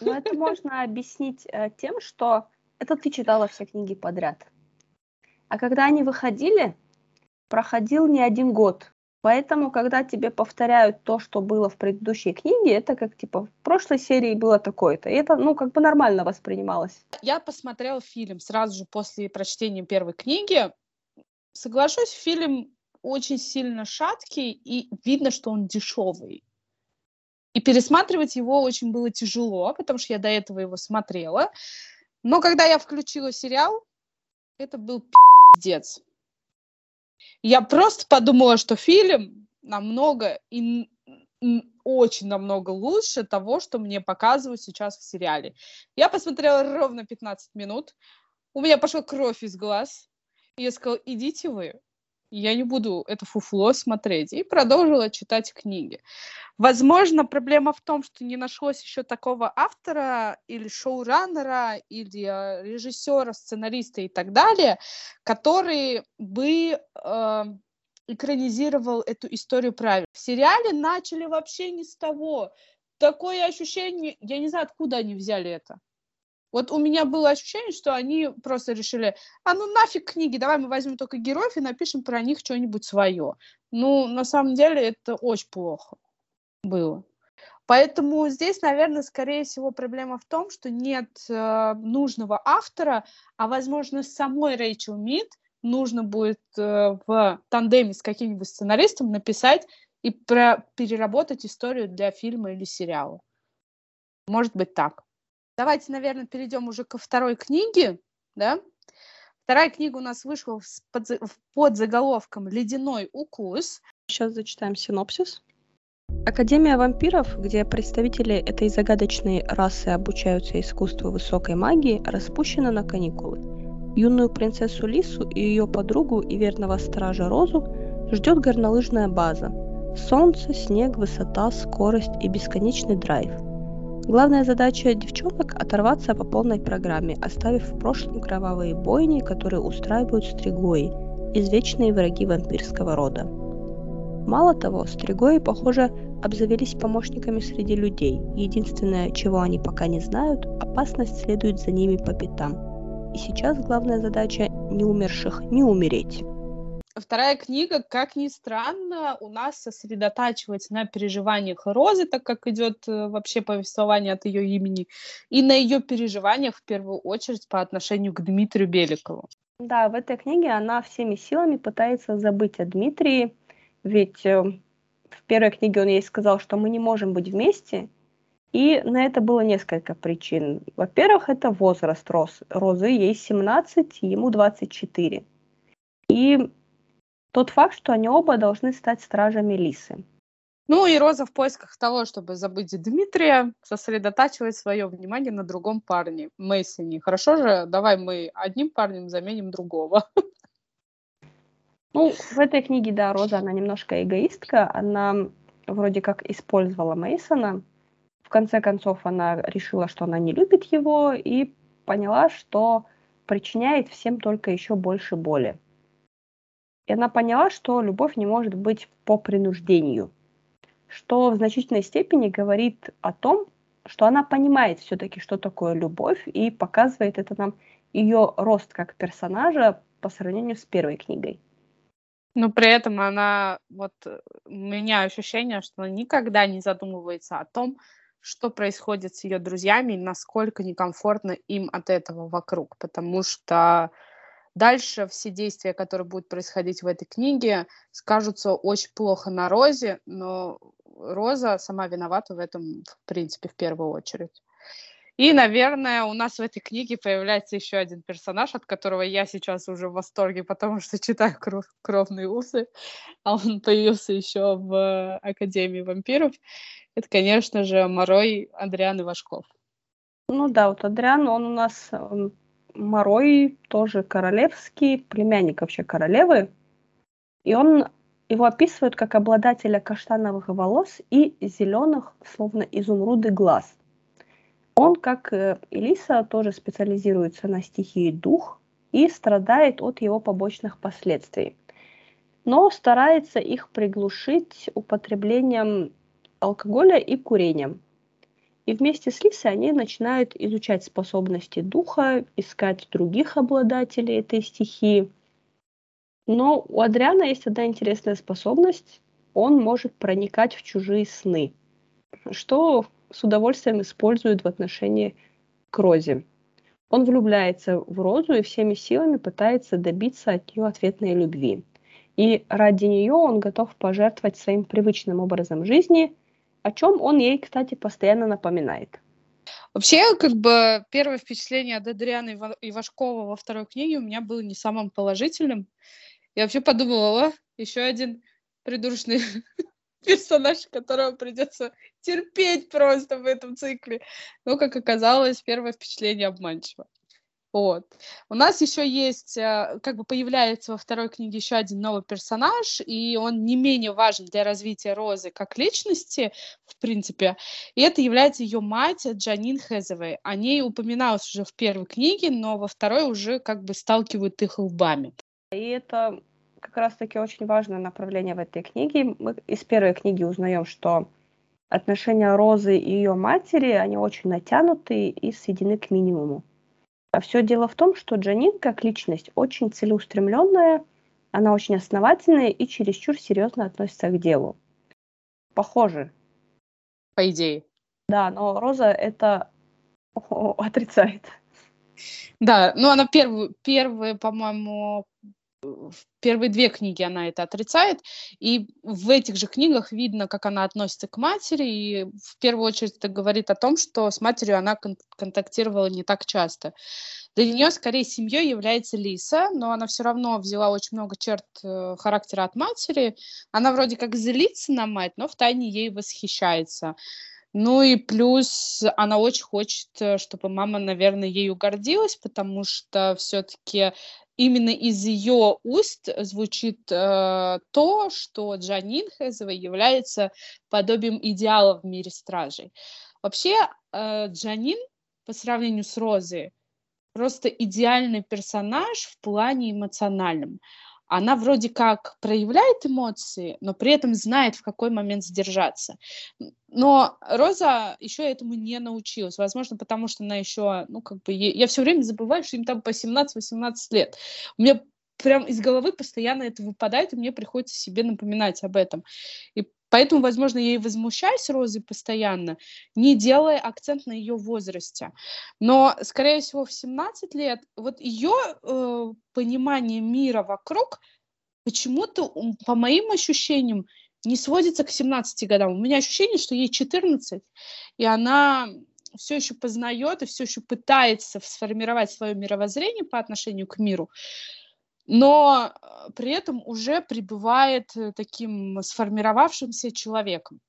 Ну, это можно объяснить э, тем, что это ты читала все книги подряд. А когда они выходили, проходил не один год. Поэтому, когда тебе повторяют то, что было в предыдущей книге, это как типа в прошлой серии было такое-то. И это, ну, как бы нормально воспринималось. Я посмотрела фильм сразу же после прочтения первой книги. Соглашусь, фильм очень сильно шаткий, и видно, что он дешевый. И пересматривать его очень было тяжело, потому что я до этого его смотрела. Но когда я включила сериал, это был пиздец. Я просто подумала, что фильм намного и очень намного лучше того, что мне показывают сейчас в сериале. Я посмотрела ровно 15 минут, у меня пошла кровь из глаз, и я сказала, идите вы, я не буду это фуфло смотреть. И продолжила читать книги. Возможно, проблема в том, что не нашлось еще такого автора или шоураннера, или э, режиссера, сценариста и так далее, который бы э, экранизировал эту историю правильно. В сериале начали вообще не с того. Такое ощущение, я не знаю, откуда они взяли это. Вот у меня было ощущение, что они просто решили, а ну нафиг книги, давай мы возьмем только героев и напишем про них что-нибудь свое. Ну, на самом деле это очень плохо было. Поэтому здесь, наверное, скорее всего, проблема в том, что нет э, нужного автора, а, возможно, самой Рэйчел Мид нужно будет э, в тандеме с каким-нибудь сценаристом написать и про переработать историю для фильма или сериала. Может быть так. Давайте, наверное, перейдем уже ко второй книге, да? Вторая книга у нас вышла под заголовком «Ледяной укус». Сейчас зачитаем синопсис. Академия вампиров, где представители этой загадочной расы обучаются искусству высокой магии, распущена на каникулы. Юную принцессу Лису и ее подругу и верного стража Розу ждет горнолыжная база. Солнце, снег, высота, скорость и бесконечный драйв – Главная задача девчонок – оторваться по полной программе, оставив в прошлом кровавые бойни, которые устраивают стригои, извечные враги вампирского рода. Мало того, стригои, похоже, обзавелись помощниками среди людей. Единственное, чего они пока не знают, опасность следует за ними по пятам. И сейчас главная задача не умерших не умереть. Вторая книга, как ни странно, у нас сосредотачивается на переживаниях Розы, так как идет э, вообще повествование от ее имени, и на ее переживаниях в первую очередь по отношению к Дмитрию Беликову. Да, в этой книге она всеми силами пытается забыть о Дмитрии, ведь э, в первой книге он ей сказал, что мы не можем быть вместе, и на это было несколько причин. Во-первых, это возраст Роз, Розы, ей 17, ему 24. И тот факт, что они оба должны стать стражами Лисы. Ну и Роза в поисках того, чтобы забыть Дмитрия, сосредотачивает свое внимание на другом парне, Мейсоне. Хорошо же, давай мы одним парнем заменим другого. Ну, в этой книге, да, Роза, она немножко эгоистка. Она вроде как использовала Мейсона. В конце концов, она решила, что она не любит его и поняла, что причиняет всем только еще больше боли. И она поняла, что любовь не может быть по принуждению, что в значительной степени говорит о том, что она понимает все-таки, что такое любовь, и показывает это нам ее рост как персонажа по сравнению с первой книгой. Но при этом она, вот у меня ощущение, что она никогда не задумывается о том, что происходит с ее друзьями насколько некомфортно им от этого вокруг, потому что Дальше все действия, которые будут происходить в этой книге, скажутся очень плохо на Розе, но Роза сама виновата в этом, в принципе, в первую очередь. И, наверное, у нас в этой книге появляется еще один персонаж, от которого я сейчас уже в восторге, потому что читаю кров, «Кровные усы», а он появился еще в Академии вампиров. Это, конечно же, Морой Адриан Ивашков. Ну да, вот Адриан, он у нас Морой тоже королевский, племянник вообще королевы. И он его описывают как обладателя каштановых волос и зеленых, словно изумруды, глаз. Он, как Элиса, тоже специализируется на стихии дух и страдает от его побочных последствий. Но старается их приглушить употреблением алкоголя и курением. И вместе с Лисой они начинают изучать способности духа, искать других обладателей этой стихии. Но у Адриана есть одна интересная способность. Он может проникать в чужие сны, что с удовольствием использует в отношении к Розе. Он влюбляется в Розу и всеми силами пытается добиться от нее ответной любви. И ради нее он готов пожертвовать своим привычным образом жизни – о чем он ей, кстати, постоянно напоминает. Вообще, как бы первое впечатление от Адриана Ивашкова во второй книге у меня было не самым положительным. Я вообще подумала, о, еще один придурочный персонаж, которого придется терпеть просто в этом цикле. Но, как оказалось, первое впечатление обманчиво. Вот. У нас еще есть, э, как бы появляется во второй книге еще один новый персонаж, и он не менее важен для развития Розы как личности, в принципе. И это является ее мать Джанин Хезовой. О ней упоминалось уже в первой книге, но во второй уже как бы сталкивают их лбами. И это как раз-таки очень важное направление в этой книге. Мы из первой книги узнаем, что отношения Розы и ее матери, они очень натянутые и сведены к минимуму. А все дело в том, что Джанин как личность очень целеустремленная, она очень основательная и чересчур серьезно относится к делу. Похоже. По идее. Да, но Роза это отрицает. Да, ну она первую, первые, по-моему, первые две книги она это отрицает, и в этих же книгах видно, как она относится к матери, и в первую очередь это говорит о том, что с матерью она кон- контактировала не так часто. Для нее скорее семьей является Лиса, но она все равно взяла очень много черт э, характера от матери. Она вроде как злится на мать, но втайне ей восхищается. Ну и плюс она очень хочет, э, чтобы мама, наверное, ею гордилась, потому что все-таки именно из ее уст звучит э, то, что Джанин Хезова является подобием идеала в мире стражей. Вообще, э, Джанин по сравнению с Розой просто идеальный персонаж в плане эмоциональном она вроде как проявляет эмоции, но при этом знает, в какой момент сдержаться. Но Роза еще этому не научилась. Возможно, потому что она еще, ну, как бы, я все время забываю, что им там по 17-18 лет. У меня прям из головы постоянно это выпадает, и мне приходится себе напоминать об этом. И Поэтому, возможно, я и возмущаюсь Розой постоянно, не делая акцент на ее возрасте. Но, скорее всего, в 17 лет вот ее э, понимание мира вокруг почему-то, по моим ощущениям, не сводится к 17 годам. У меня ощущение, что ей 14, и она все еще познает и все еще пытается сформировать свое мировоззрение по отношению к миру но э, при этом уже пребывает э, таким сформировавшимся человеком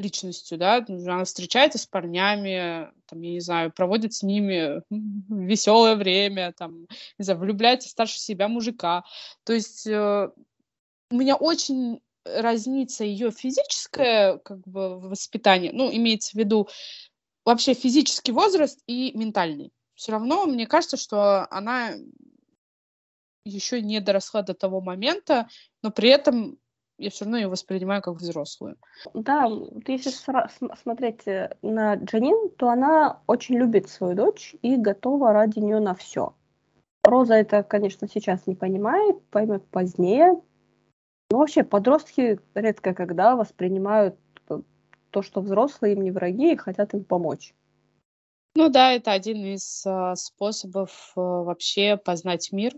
личностью, да, она встречается с парнями, там, я не знаю, проводит с ними веселое время, там, не знаю, влюбляется в старше себя мужика. То есть э, у меня очень разнится ее физическое как бы воспитание, ну, имеется в виду вообще физический возраст и ментальный. Все равно мне кажется, что она еще не доросла до того момента, но при этом я все равно ее воспринимаю как взрослую. Да, если смотреть э, на Джанин, то она очень любит свою дочь и готова ради нее на все. Роза это, конечно, сейчас не понимает, поймет позднее. Но вообще подростки редко когда воспринимают э, то, что взрослые им не враги и хотят им помочь. Ну да, это один из э, способов э, вообще познать мир,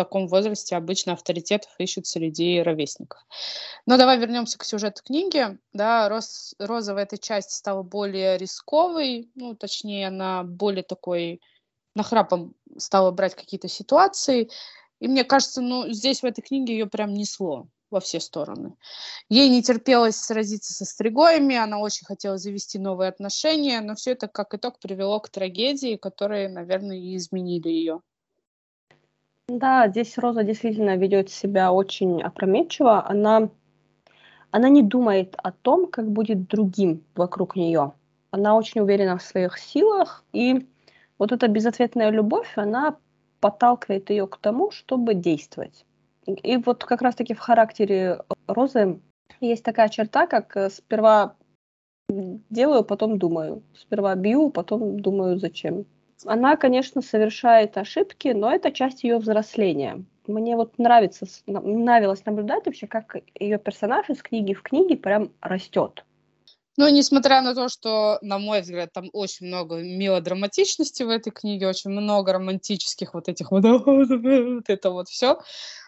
таком возрасте обычно авторитетов ищут среди ровесников. Но давай вернемся к сюжету книги. Да, Роз, Роза в этой части стала более рисковой, ну, точнее, она более такой нахрапом стала брать какие-то ситуации. И мне кажется, ну, здесь в этой книге ее прям несло во все стороны. Ей не терпелось сразиться со стригоями, она очень хотела завести новые отношения, но все это как итог привело к трагедии, которые, наверное, и изменили ее. Да, здесь Роза действительно ведет себя очень опрометчиво. Она, она не думает о том, как будет другим вокруг нее. Она очень уверена в своих силах, и вот эта безответная любовь, она подталкивает ее к тому, чтобы действовать. И вот как раз-таки в характере Розы есть такая черта, как э, сперва делаю, потом думаю. Сперва бью, потом думаю, зачем. Она, конечно, совершает ошибки, но это часть ее взросления. Мне вот нравится, нравилось наблюдать вообще, как ее персонаж из книги в книге прям растет. Ну, несмотря на то, что, на мой взгляд, там очень много мелодраматичности в этой книге, очень много романтических вот этих вот, вот это вот все.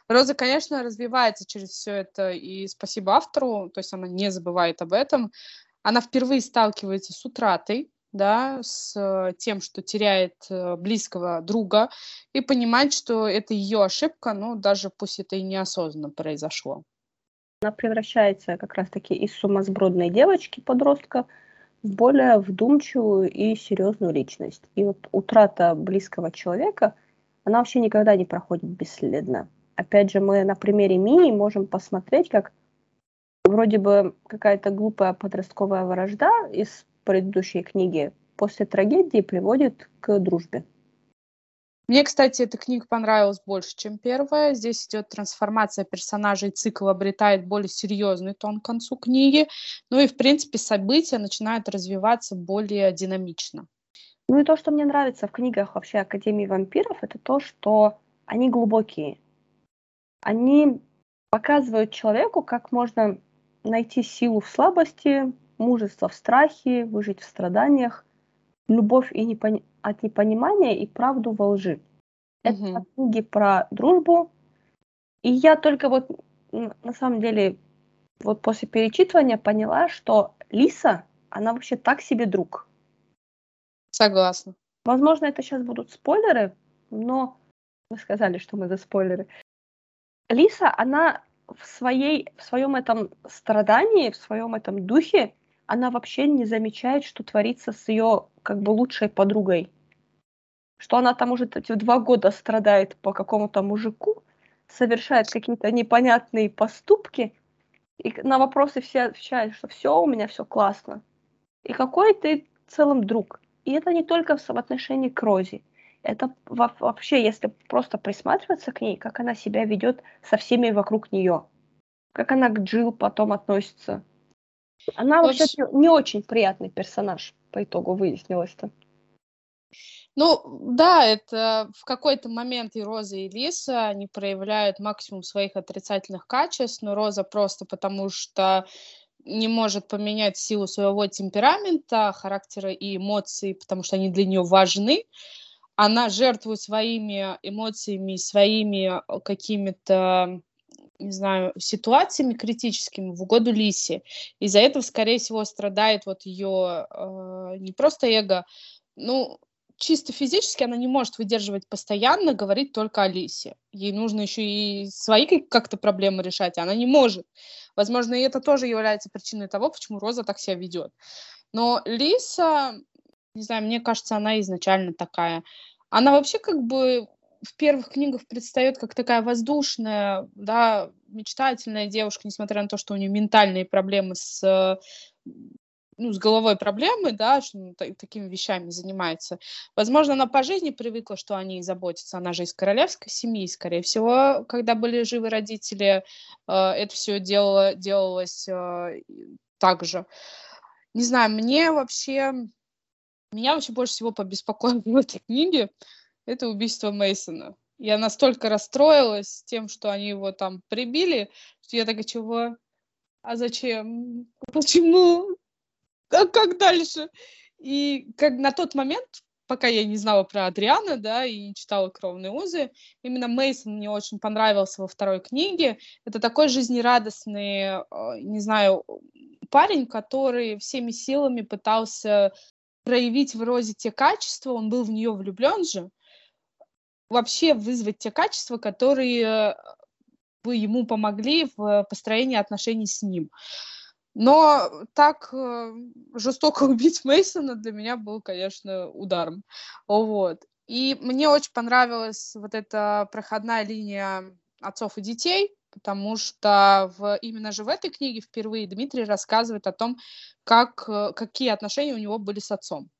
Роза, конечно, развивается через все это, и спасибо автору, то есть она не забывает об этом. Она впервые сталкивается с утратой, да, с э, тем, что теряет э, близкого друга, и понимать, что это ее ошибка, ну, даже пусть это и неосознанно произошло. Она превращается как раз-таки из сумасбродной девочки-подростка в более вдумчивую и серьезную личность. И вот утрата близкого человека, она вообще никогда не проходит бесследно. Опять же, мы на примере Мии можем посмотреть, как вроде бы какая-то глупая подростковая вражда из предыдущей книги после трагедии приводит к дружбе. Мне, кстати, эта книга понравилась больше, чем первая. Здесь идет трансформация персонажей, цикл обретает более серьезный тон к концу книги. Ну и, в принципе, события начинают развиваться более динамично. Ну и то, что мне нравится в книгах вообще Академии вампиров, это то, что они глубокие. Они показывают человеку, как можно найти силу в слабости, мужество в страхе, выжить в страданиях, любовь и непон... от непонимания и правду во лжи. Это книги про дружбу, И я только вот на самом деле вот после перечитывания поняла, что Лиса, она вообще так себе друг. Согласна. Возможно, это сейчас будут спойлеры, но мы сказали, что мы за спойлеры. Лиса, она в, своей, в своем этом страдании, в своем этом духе, она вообще не замечает, что творится с ее как бы лучшей подругой. Что она там уже эти два года страдает по какому-то мужику, совершает какие-то непонятные поступки, и на вопросы все отвечают, что все, у меня все классно. И какой ты в целом друг. И это не только в отношении к Рози. Это вообще, если просто присматриваться к ней, как она себя ведет со всеми вокруг нее. Как она к Джилл потом относится. Она вообще не очень приятный персонаж по итогу выяснилось-то. Ну, да, это в какой-то момент и Роза, и Лиса, они проявляют максимум своих отрицательных качеств, но Роза просто потому что не может поменять силу своего темперамента, характера и эмоций, потому что они для нее важны. Она жертвует своими эмоциями, своими э, какими-то не знаю, ситуациями критическими в угоду Лисе. Из-за этого, скорее всего, страдает вот ее э, не просто эго, ну, чисто физически она не может выдерживать постоянно говорить только о Лисе. Ей нужно еще и свои как-то проблемы решать, а она не может. Возможно, и это тоже является причиной того, почему Роза так себя ведет. Но Лиса, не знаю, мне кажется, она изначально такая. Она вообще как бы в первых книгах предстает как такая воздушная, да, мечтательная девушка, несмотря на то, что у нее ментальные проблемы с ну, с головой проблемы, да, что такими вещами занимается. Возможно, она по жизни привыкла, что о ней заботятся. Она же из королевской семьи, скорее всего, когда были живы родители, э, это все делало, делалось э, так же. Не знаю, мне вообще, меня вообще больше всего побеспокоило в этой книге это убийство Мейсона. Я настолько расстроилась тем, что они его там прибили, что я такая, чего? А зачем? Почему? а как дальше? И как на тот момент, пока я не знала про Адриана, да, и не читала «Кровные узы», именно Мейсон мне очень понравился во второй книге. Это такой жизнерадостный, э, не знаю, парень, который всеми силами пытался проявить в Розе те качества, он был в нее влюблен же, вообще вызвать те качества, которые бы ему помогли в построении отношений с ним. Но так э, жестоко убить Мейсона для меня был, конечно, ударом. Вот. И мне очень понравилась вот эта проходная линия отцов и детей, потому что в, именно же в этой книге впервые Дмитрий рассказывает о том, как, э, какие отношения у него были с отцом.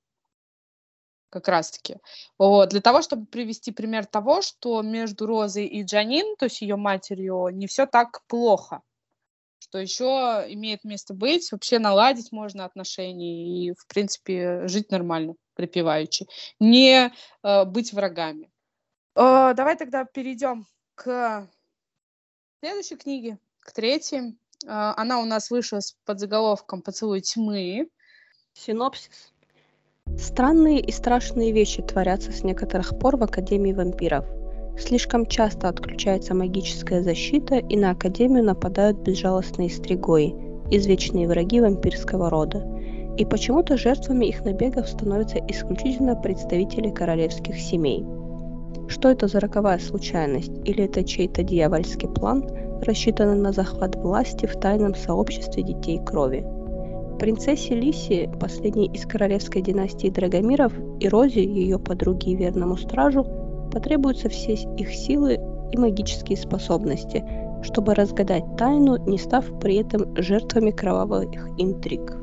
Как раз-таки. Вот. Для того, чтобы привести пример того, что между Розой и Джанин, то есть ее матерью, не все так плохо что еще имеет место быть, вообще наладить можно отношения и, в принципе, жить нормально, припеваючи, не э, быть врагами. Э, давай тогда перейдем к следующей книге, к третьей. Э, она у нас вышла с подзаголовком «Поцелуй тьмы». Синопсис. Странные и страшные вещи творятся с некоторых пор в Академии вампиров – Слишком часто отключается магическая защита, и на Академию нападают безжалостные стригои, извечные враги вампирского рода. И почему-то жертвами их набегов становятся исключительно представители королевских семей. Что это за роковая случайность, или это чей-то дьявольский план, рассчитанный на захват власти в тайном сообществе детей крови? Принцессе Лиси, последней из королевской династии Драгомиров, и Розе, ее подруге и верному стражу, потребуются все их силы и магические способности, чтобы разгадать тайну, не став при этом жертвами кровавых интриг.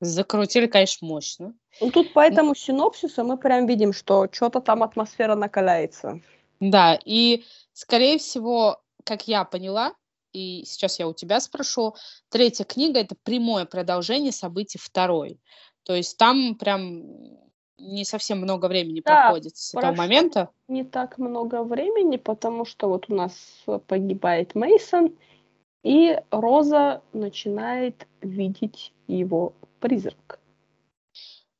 Закрутили, конечно, мощно. Ну, тут по этому синопсису мы прям видим, что что-то там атмосфера накаляется. Да, и, скорее всего, как я поняла, и сейчас я у тебя спрошу, третья книга — это прямое продолжение событий второй. То есть там прям не совсем много времени да, проходит с этого момента. Не так много времени, потому что вот у нас погибает Мейсон, и Роза начинает видеть его призрак.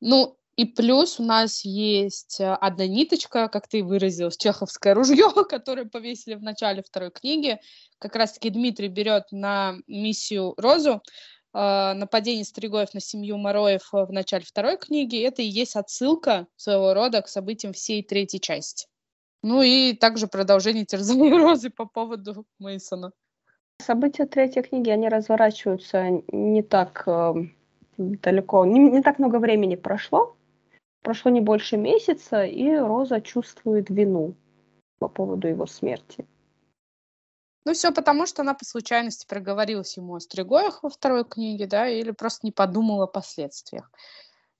Ну, И плюс у нас есть э, одна ниточка, как ты выразилась, чеховское ружье, которое повесили в начале второй книги. Как раз-таки Дмитрий берет на миссию Розу, э, нападение Стригоев на семью Мороев э, в начале второй книги. Это и есть отсылка своего рода к событиям всей третьей части. Ну и также продолжение терзания Розы по поводу Мейсона. События третьей книги, они разворачиваются не так э, далеко, не, не так много времени прошло, Прошло не больше месяца, и Роза чувствует вину по поводу его смерти. Ну, все потому, что она по случайности проговорилась ему о Стригоях во второй книге, да, или просто не подумала о последствиях.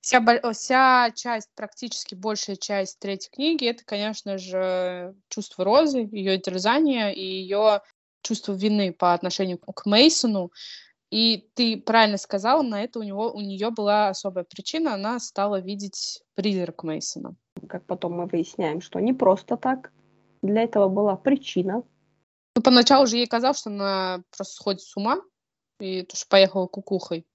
Вся, вся часть, практически большая часть третьей книги, это, конечно же, чувство Розы, ее терзание и ее чувство вины по отношению к Мейсону, и ты правильно сказала, на это у него у нее была особая причина, она стала видеть призрак Мейсона. Как потом мы выясняем, что не просто так. Для этого была причина. Ну, поначалу же ей казалось, что она просто сходит с ума и тоже поехала кукухой.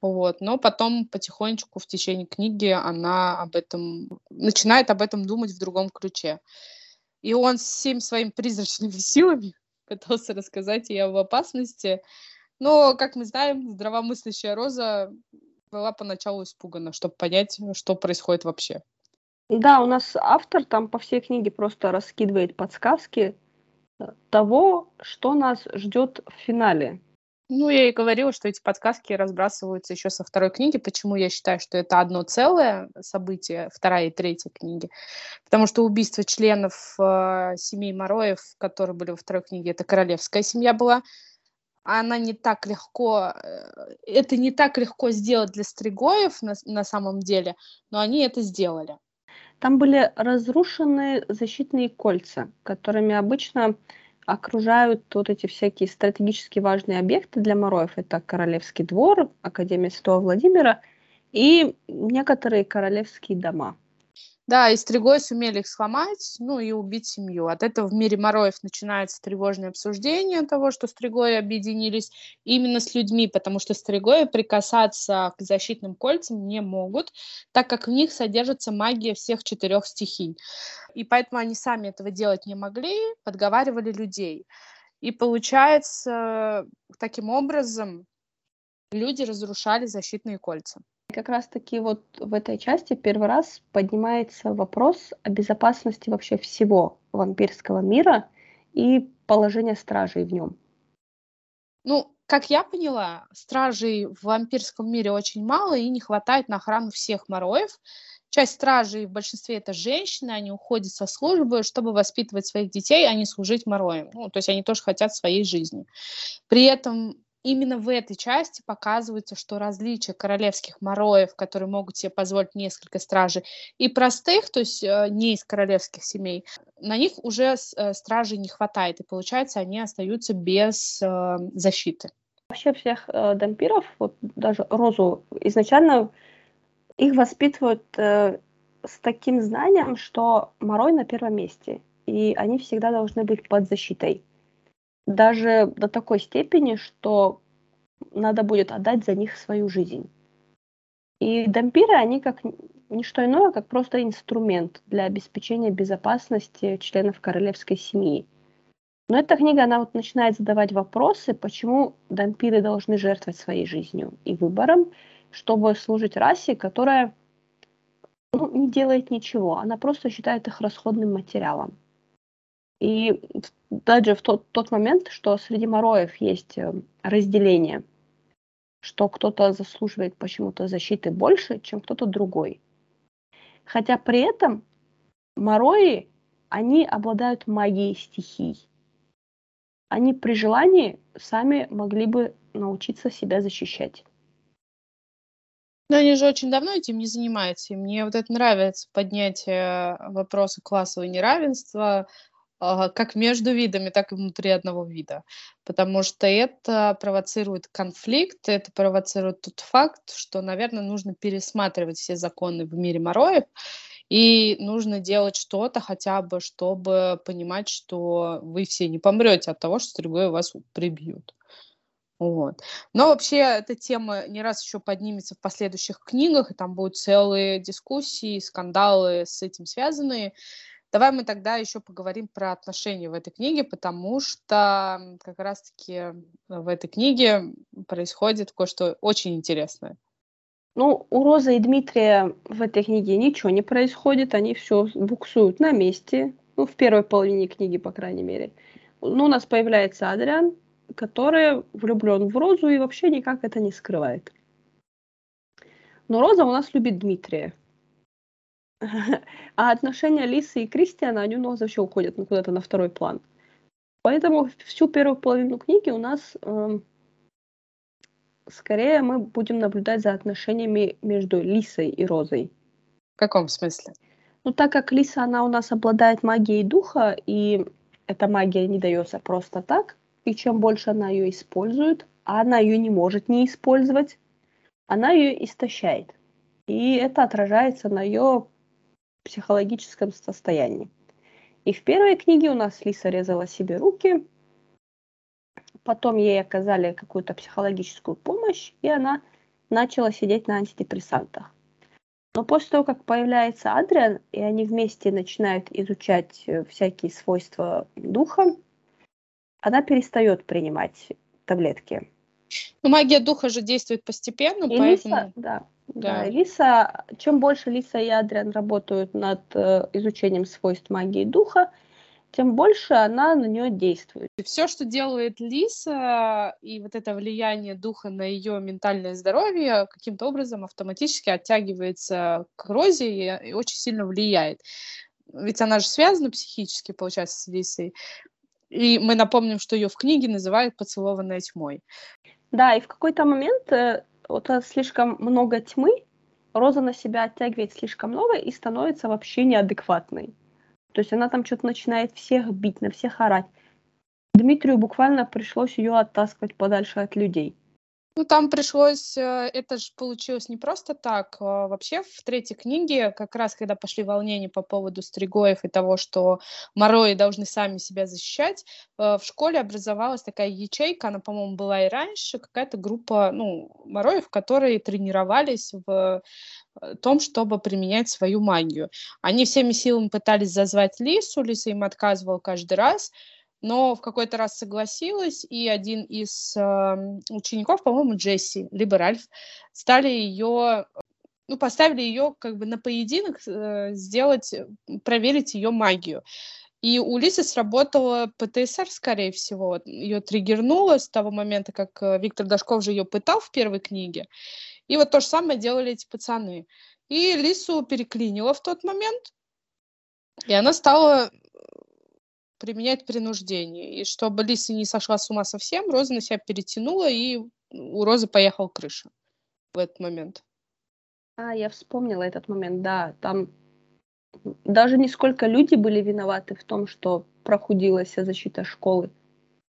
Вот. Но потом потихонечку в течение книги она об этом начинает об этом думать в другом ключе. И он всеми своими призрачными силами пытался рассказать ей об опасности, но, как мы знаем, здравомыслящая Роза была поначалу испугана, чтобы понять, что происходит вообще. Да, у нас автор там по всей книге просто раскидывает подсказки э, того, что нас ждет в финале. Ну, я и говорила, что эти подсказки разбрасываются еще со второй книги. Почему я считаю, что это одно целое событие, вторая и третья книги? Потому что убийство членов э, семей Мороев, которые были во второй книге, это королевская семья была, она не так легко, э, это не так легко сделать для Стригоев на, на самом деле, но они это сделали. Там были разрушены защитные кольца, которыми обычно окружают вот эти всякие стратегически важные объекты для Мороев. Это Королевский двор, Академия Святого Владимира и некоторые королевские дома. Да, и Стригои сумели их сломать, ну и убить семью. От этого в мире Мороев начинается тревожное обсуждение того, что Стригои объединились именно с людьми, потому что Стригои прикасаться к защитным кольцам не могут, так как в них содержится магия всех четырех стихий. И поэтому они сами этого делать не могли, подговаривали людей. И получается, таким образом люди разрушали защитные кольца. Как раз-таки вот в этой части первый раз поднимается вопрос о безопасности вообще всего вампирского мира и положения стражей в нем. Ну, как я поняла, стражей в вампирском мире очень мало и не хватает на охрану всех мороев. Часть стражей в большинстве это женщины, они уходят со службы, чтобы воспитывать своих детей, а не служить мороям. Ну, то есть они тоже хотят своей жизни. При этом именно в этой части показывается, что различия королевских мороев, которые могут себе позволить несколько стражей, и простых, то есть э, не из королевских семей, на них уже э, стражей не хватает, и получается, они остаются без э, защиты. Вообще всех э, дампиров, вот даже Розу, изначально их воспитывают э, с таким знанием, что Морой на первом месте, и они всегда должны быть под защитой даже до такой степени, что надо будет отдать за них свою жизнь. И дампиры, они как не что иное, как просто инструмент для обеспечения безопасности членов королевской семьи. Но эта книга, она вот начинает задавать вопросы, почему дампиры должны жертвовать своей жизнью и выбором, чтобы служить расе, которая ну, не делает ничего, она просто считает их расходным материалом. И даже в тот, тот момент, что среди мороев есть э, разделение, что кто-то заслуживает почему-то защиты больше, чем кто-то другой. Хотя при этом морои, они обладают магией стихий. Они при желании сами могли бы научиться себя защищать. Но они же очень давно этим не занимаются. И мне вот это нравится, поднятие вопроса классового неравенства, как между видами, так и внутри одного вида. Потому что это провоцирует конфликт, это провоцирует тот факт, что, наверное, нужно пересматривать все законы в мире Мороев, и нужно делать что-то хотя бы, чтобы понимать, что вы все не помрете от того, что другой вас прибьют. Вот. Но вообще эта тема не раз еще поднимется в последующих книгах, и там будут целые дискуссии, скандалы с этим связанные. Давай мы тогда еще поговорим про отношения в этой книге, потому что как раз-таки в этой книге происходит кое-что очень интересное. Ну, у Розы и Дмитрия в этой книге ничего не происходит, они все буксуют на месте, ну, в первой половине книги, по крайней мере. Ну, у нас появляется Адриан, который влюблен в Розу и вообще никак это не скрывает. Но Роза у нас любит Дмитрия. А отношения Лисы и Кристиана, они у нас вообще уходят ну, куда-то на второй план. Поэтому всю первую половину книги у нас э, скорее мы будем наблюдать за отношениями между Лисой и Розой. В каком смысле? Ну, так как Лиса, она у нас обладает магией духа, и эта магия не дается просто так, и чем больше она ее использует, а она ее не может не использовать, она ее истощает. И это отражается на ее психологическом состоянии. И в первой книге у нас Лиса резала себе руки, потом ей оказали какую-то психологическую помощь, и она начала сидеть на антидепрессантах. Но после того, как появляется Адриан, и они вместе начинают изучать э, всякие свойства духа, она перестает принимать таблетки. Ну, магия духа же действует постепенно, и поэтому... Лиса, да, да. да, Лиса, чем больше Лиса и Адриан работают над э, изучением свойств магии духа, тем больше она на нее действует. Все, что делает Лиса, и вот это влияние духа на ее ментальное здоровье каким-то образом автоматически оттягивается к Розе и, и очень сильно влияет. Ведь она же связана психически, получается, с Лисой. И мы напомним, что ее в книге называют поцелованной тьмой. Да, и в какой-то момент э, вот слишком много тьмы, Роза на себя оттягивает слишком много и становится вообще неадекватной. То есть она там что-то начинает всех бить, на всех орать. Дмитрию буквально пришлось ее оттаскивать подальше от людей. Ну, там пришлось, э, это же получилось не просто так. А вообще, в третьей книге, как раз когда пошли волнения по поводу стригоев и того, что морои должны сами себя защищать, э, в школе образовалась такая ячейка, она, по-моему, была и раньше, какая-то группа, ну, мороев, которые тренировались в э, том, чтобы применять свою магию. Они всеми силами пытались зазвать Лису, Лиса им отказывал каждый раз, но в какой-то раз согласилась, и один из э, учеников, по-моему, Джесси, либо Ральф, стали ее, ну, поставили ее как бы на поединок, э, сделать, проверить ее магию. И у Лисы сработала ПТСР, скорее всего. Ее триггернуло с того момента, как э, Виктор Дашков же ее пытал в первой книге. И вот то же самое делали эти пацаны. И Лису переклинило в тот момент, и она стала применять принуждение. И чтобы Лиса не сошла с ума совсем, Роза на себя перетянула, и у Розы поехал крыша в этот момент. А, я вспомнила этот момент, да. Там даже не сколько люди были виноваты в том, что прохудилась защита школы.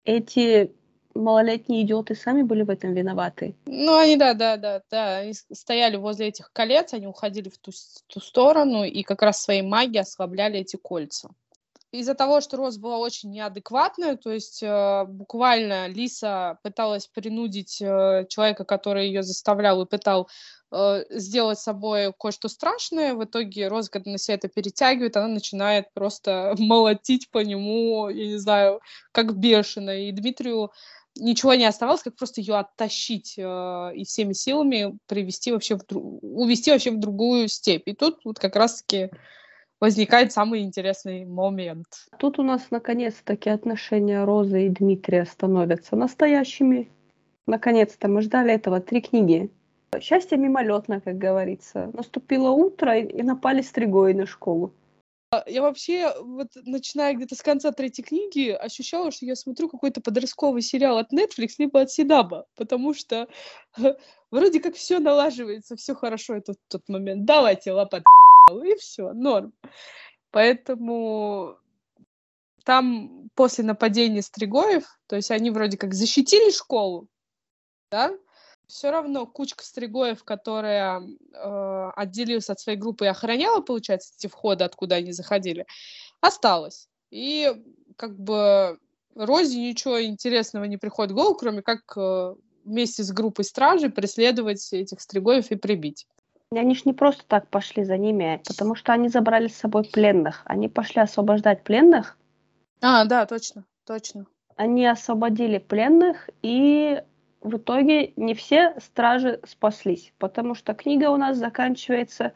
Эти малолетние идиоты сами были в этом виноваты. Ну, они, да, да, да, да, они стояли возле этих колец, они уходили в ту, ту сторону и как раз своей магией ослабляли эти кольца из-за того, что Роз была очень неадекватная, то есть э, буквально Лиса пыталась принудить э, человека, который ее заставлял и пытал э, сделать собой кое-что страшное. В итоге Роз, когда на себя это перетягивает, она начинает просто молотить по нему, я не знаю, как бешеная. И Дмитрию ничего не оставалось, как просто ее оттащить э, и всеми силами привести вообще в, увести вообще в другую степь. И тут вот как раз-таки возникает самый интересный момент. Тут у нас наконец-таки отношения Розы и Дмитрия становятся настоящими. Наконец-то мы ждали этого три книги. Счастье мимолетно, как говорится. Наступило утро и напали стригои на школу. Я вообще, вот начиная где-то с конца третьей книги, ощущала, что я смотрю какой-то подростковый сериал от Netflix, либо от Сидаба, потому что вроде как все налаживается, все хорошо, этот тот момент. Давайте лопат и все, норм. Поэтому там после нападения Стригоев, то есть они вроде как защитили школу, да, все равно кучка Стригоев, которая э, отделилась от своей группы и охраняла, получается, эти входы, откуда они заходили, осталась. И как бы Розе ничего интересного не приходит в голову, кроме как э, вместе с группой стражей преследовать этих стригоев и прибить. Они ж не просто так пошли за ними, потому что они забрали с собой пленных. Они пошли освобождать пленных. А, да, точно, точно. Они освободили пленных, и в итоге не все стражи спаслись, потому что книга у нас заканчивается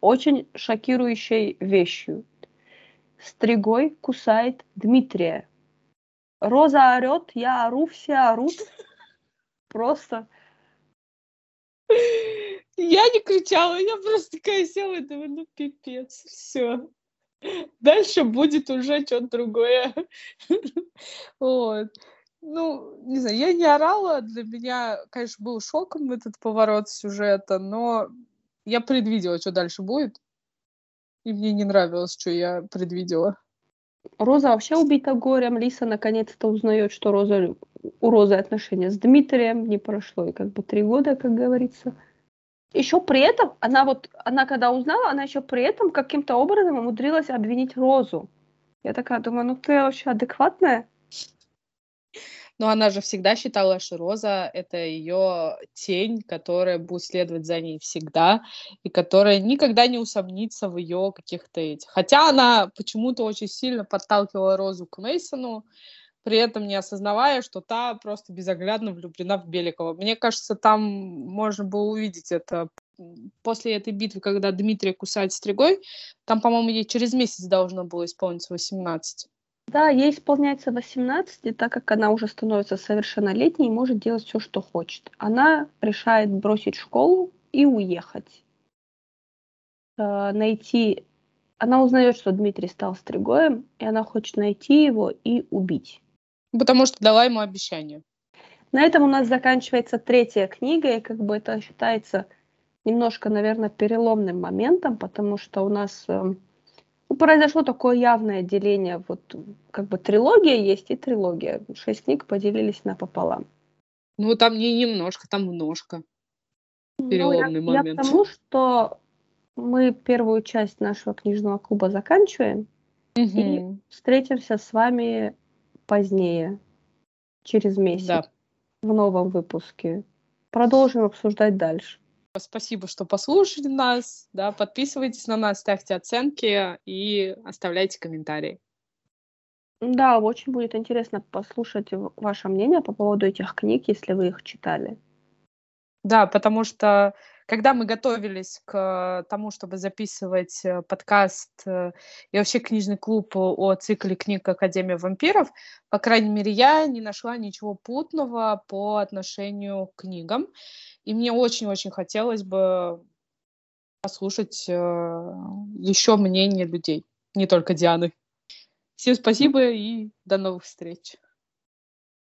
очень шокирующей вещью. Стригой кусает Дмитрия. Роза орет, я ору, все орут. Просто. Я не кричала, я просто такая села и думаю, ну пипец, все. Дальше будет уже что-то другое. Вот. Ну, не знаю, я не орала. Для меня, конечно, был шоком этот поворот сюжета, но я предвидела, что дальше будет. И мне не нравилось, что я предвидела. Роза вообще убита горем. Лиса наконец-то узнает, что Роза, у Розы отношения с Дмитрием. Не прошло и как бы три года, как говорится. Еще при этом, она вот, она когда узнала, она еще при этом каким-то образом умудрилась обвинить Розу. Я такая думаю, ну ты вообще адекватная? Но она же всегда считала, что Роза — это ее тень, которая будет следовать за ней всегда, и которая никогда не усомнится в ее каких-то этих. Хотя она почему-то очень сильно подталкивала Розу к Мейсону, при этом не осознавая, что та просто безоглядно влюблена в Беликова. Мне кажется, там можно было увидеть это после этой битвы, когда Дмитрия кусает стригой. Там, по-моему, ей через месяц должно было исполниться 18. Да, ей исполняется 18, и так как она уже становится совершеннолетней может делать все, что хочет. Она решает бросить школу и уехать. Э, найти... Она узнает, что Дмитрий стал стригоем, и она хочет найти его и убить. Потому что дала ему обещание. На этом у нас заканчивается третья книга, и как бы это считается немножко, наверное, переломным моментом, потому что у нас эм, ну, произошло такое явное деление. Вот как бы трилогия есть и трилогия. Шесть книг поделились напополам. Ну, там не немножко, там множко. Переломный ну, я, момент. Я к тому, что мы первую часть нашего книжного клуба заканчиваем. Угу. И встретимся с вами позднее, через месяц, да. в новом выпуске. Продолжим обсуждать дальше. Спасибо, что послушали нас. Да, подписывайтесь на нас, ставьте оценки и оставляйте комментарии. Да, очень будет интересно послушать ваше мнение по поводу этих книг, если вы их читали. Да, потому что когда мы готовились к тому, чтобы записывать э, подкаст э, и вообще книжный клуб о цикле книг Академия вампиров, по крайней мере, я не нашла ничего путного по отношению к книгам. И мне очень-очень хотелось бы послушать э, еще мнение людей, не только Дианы. Всем спасибо и до новых встреч.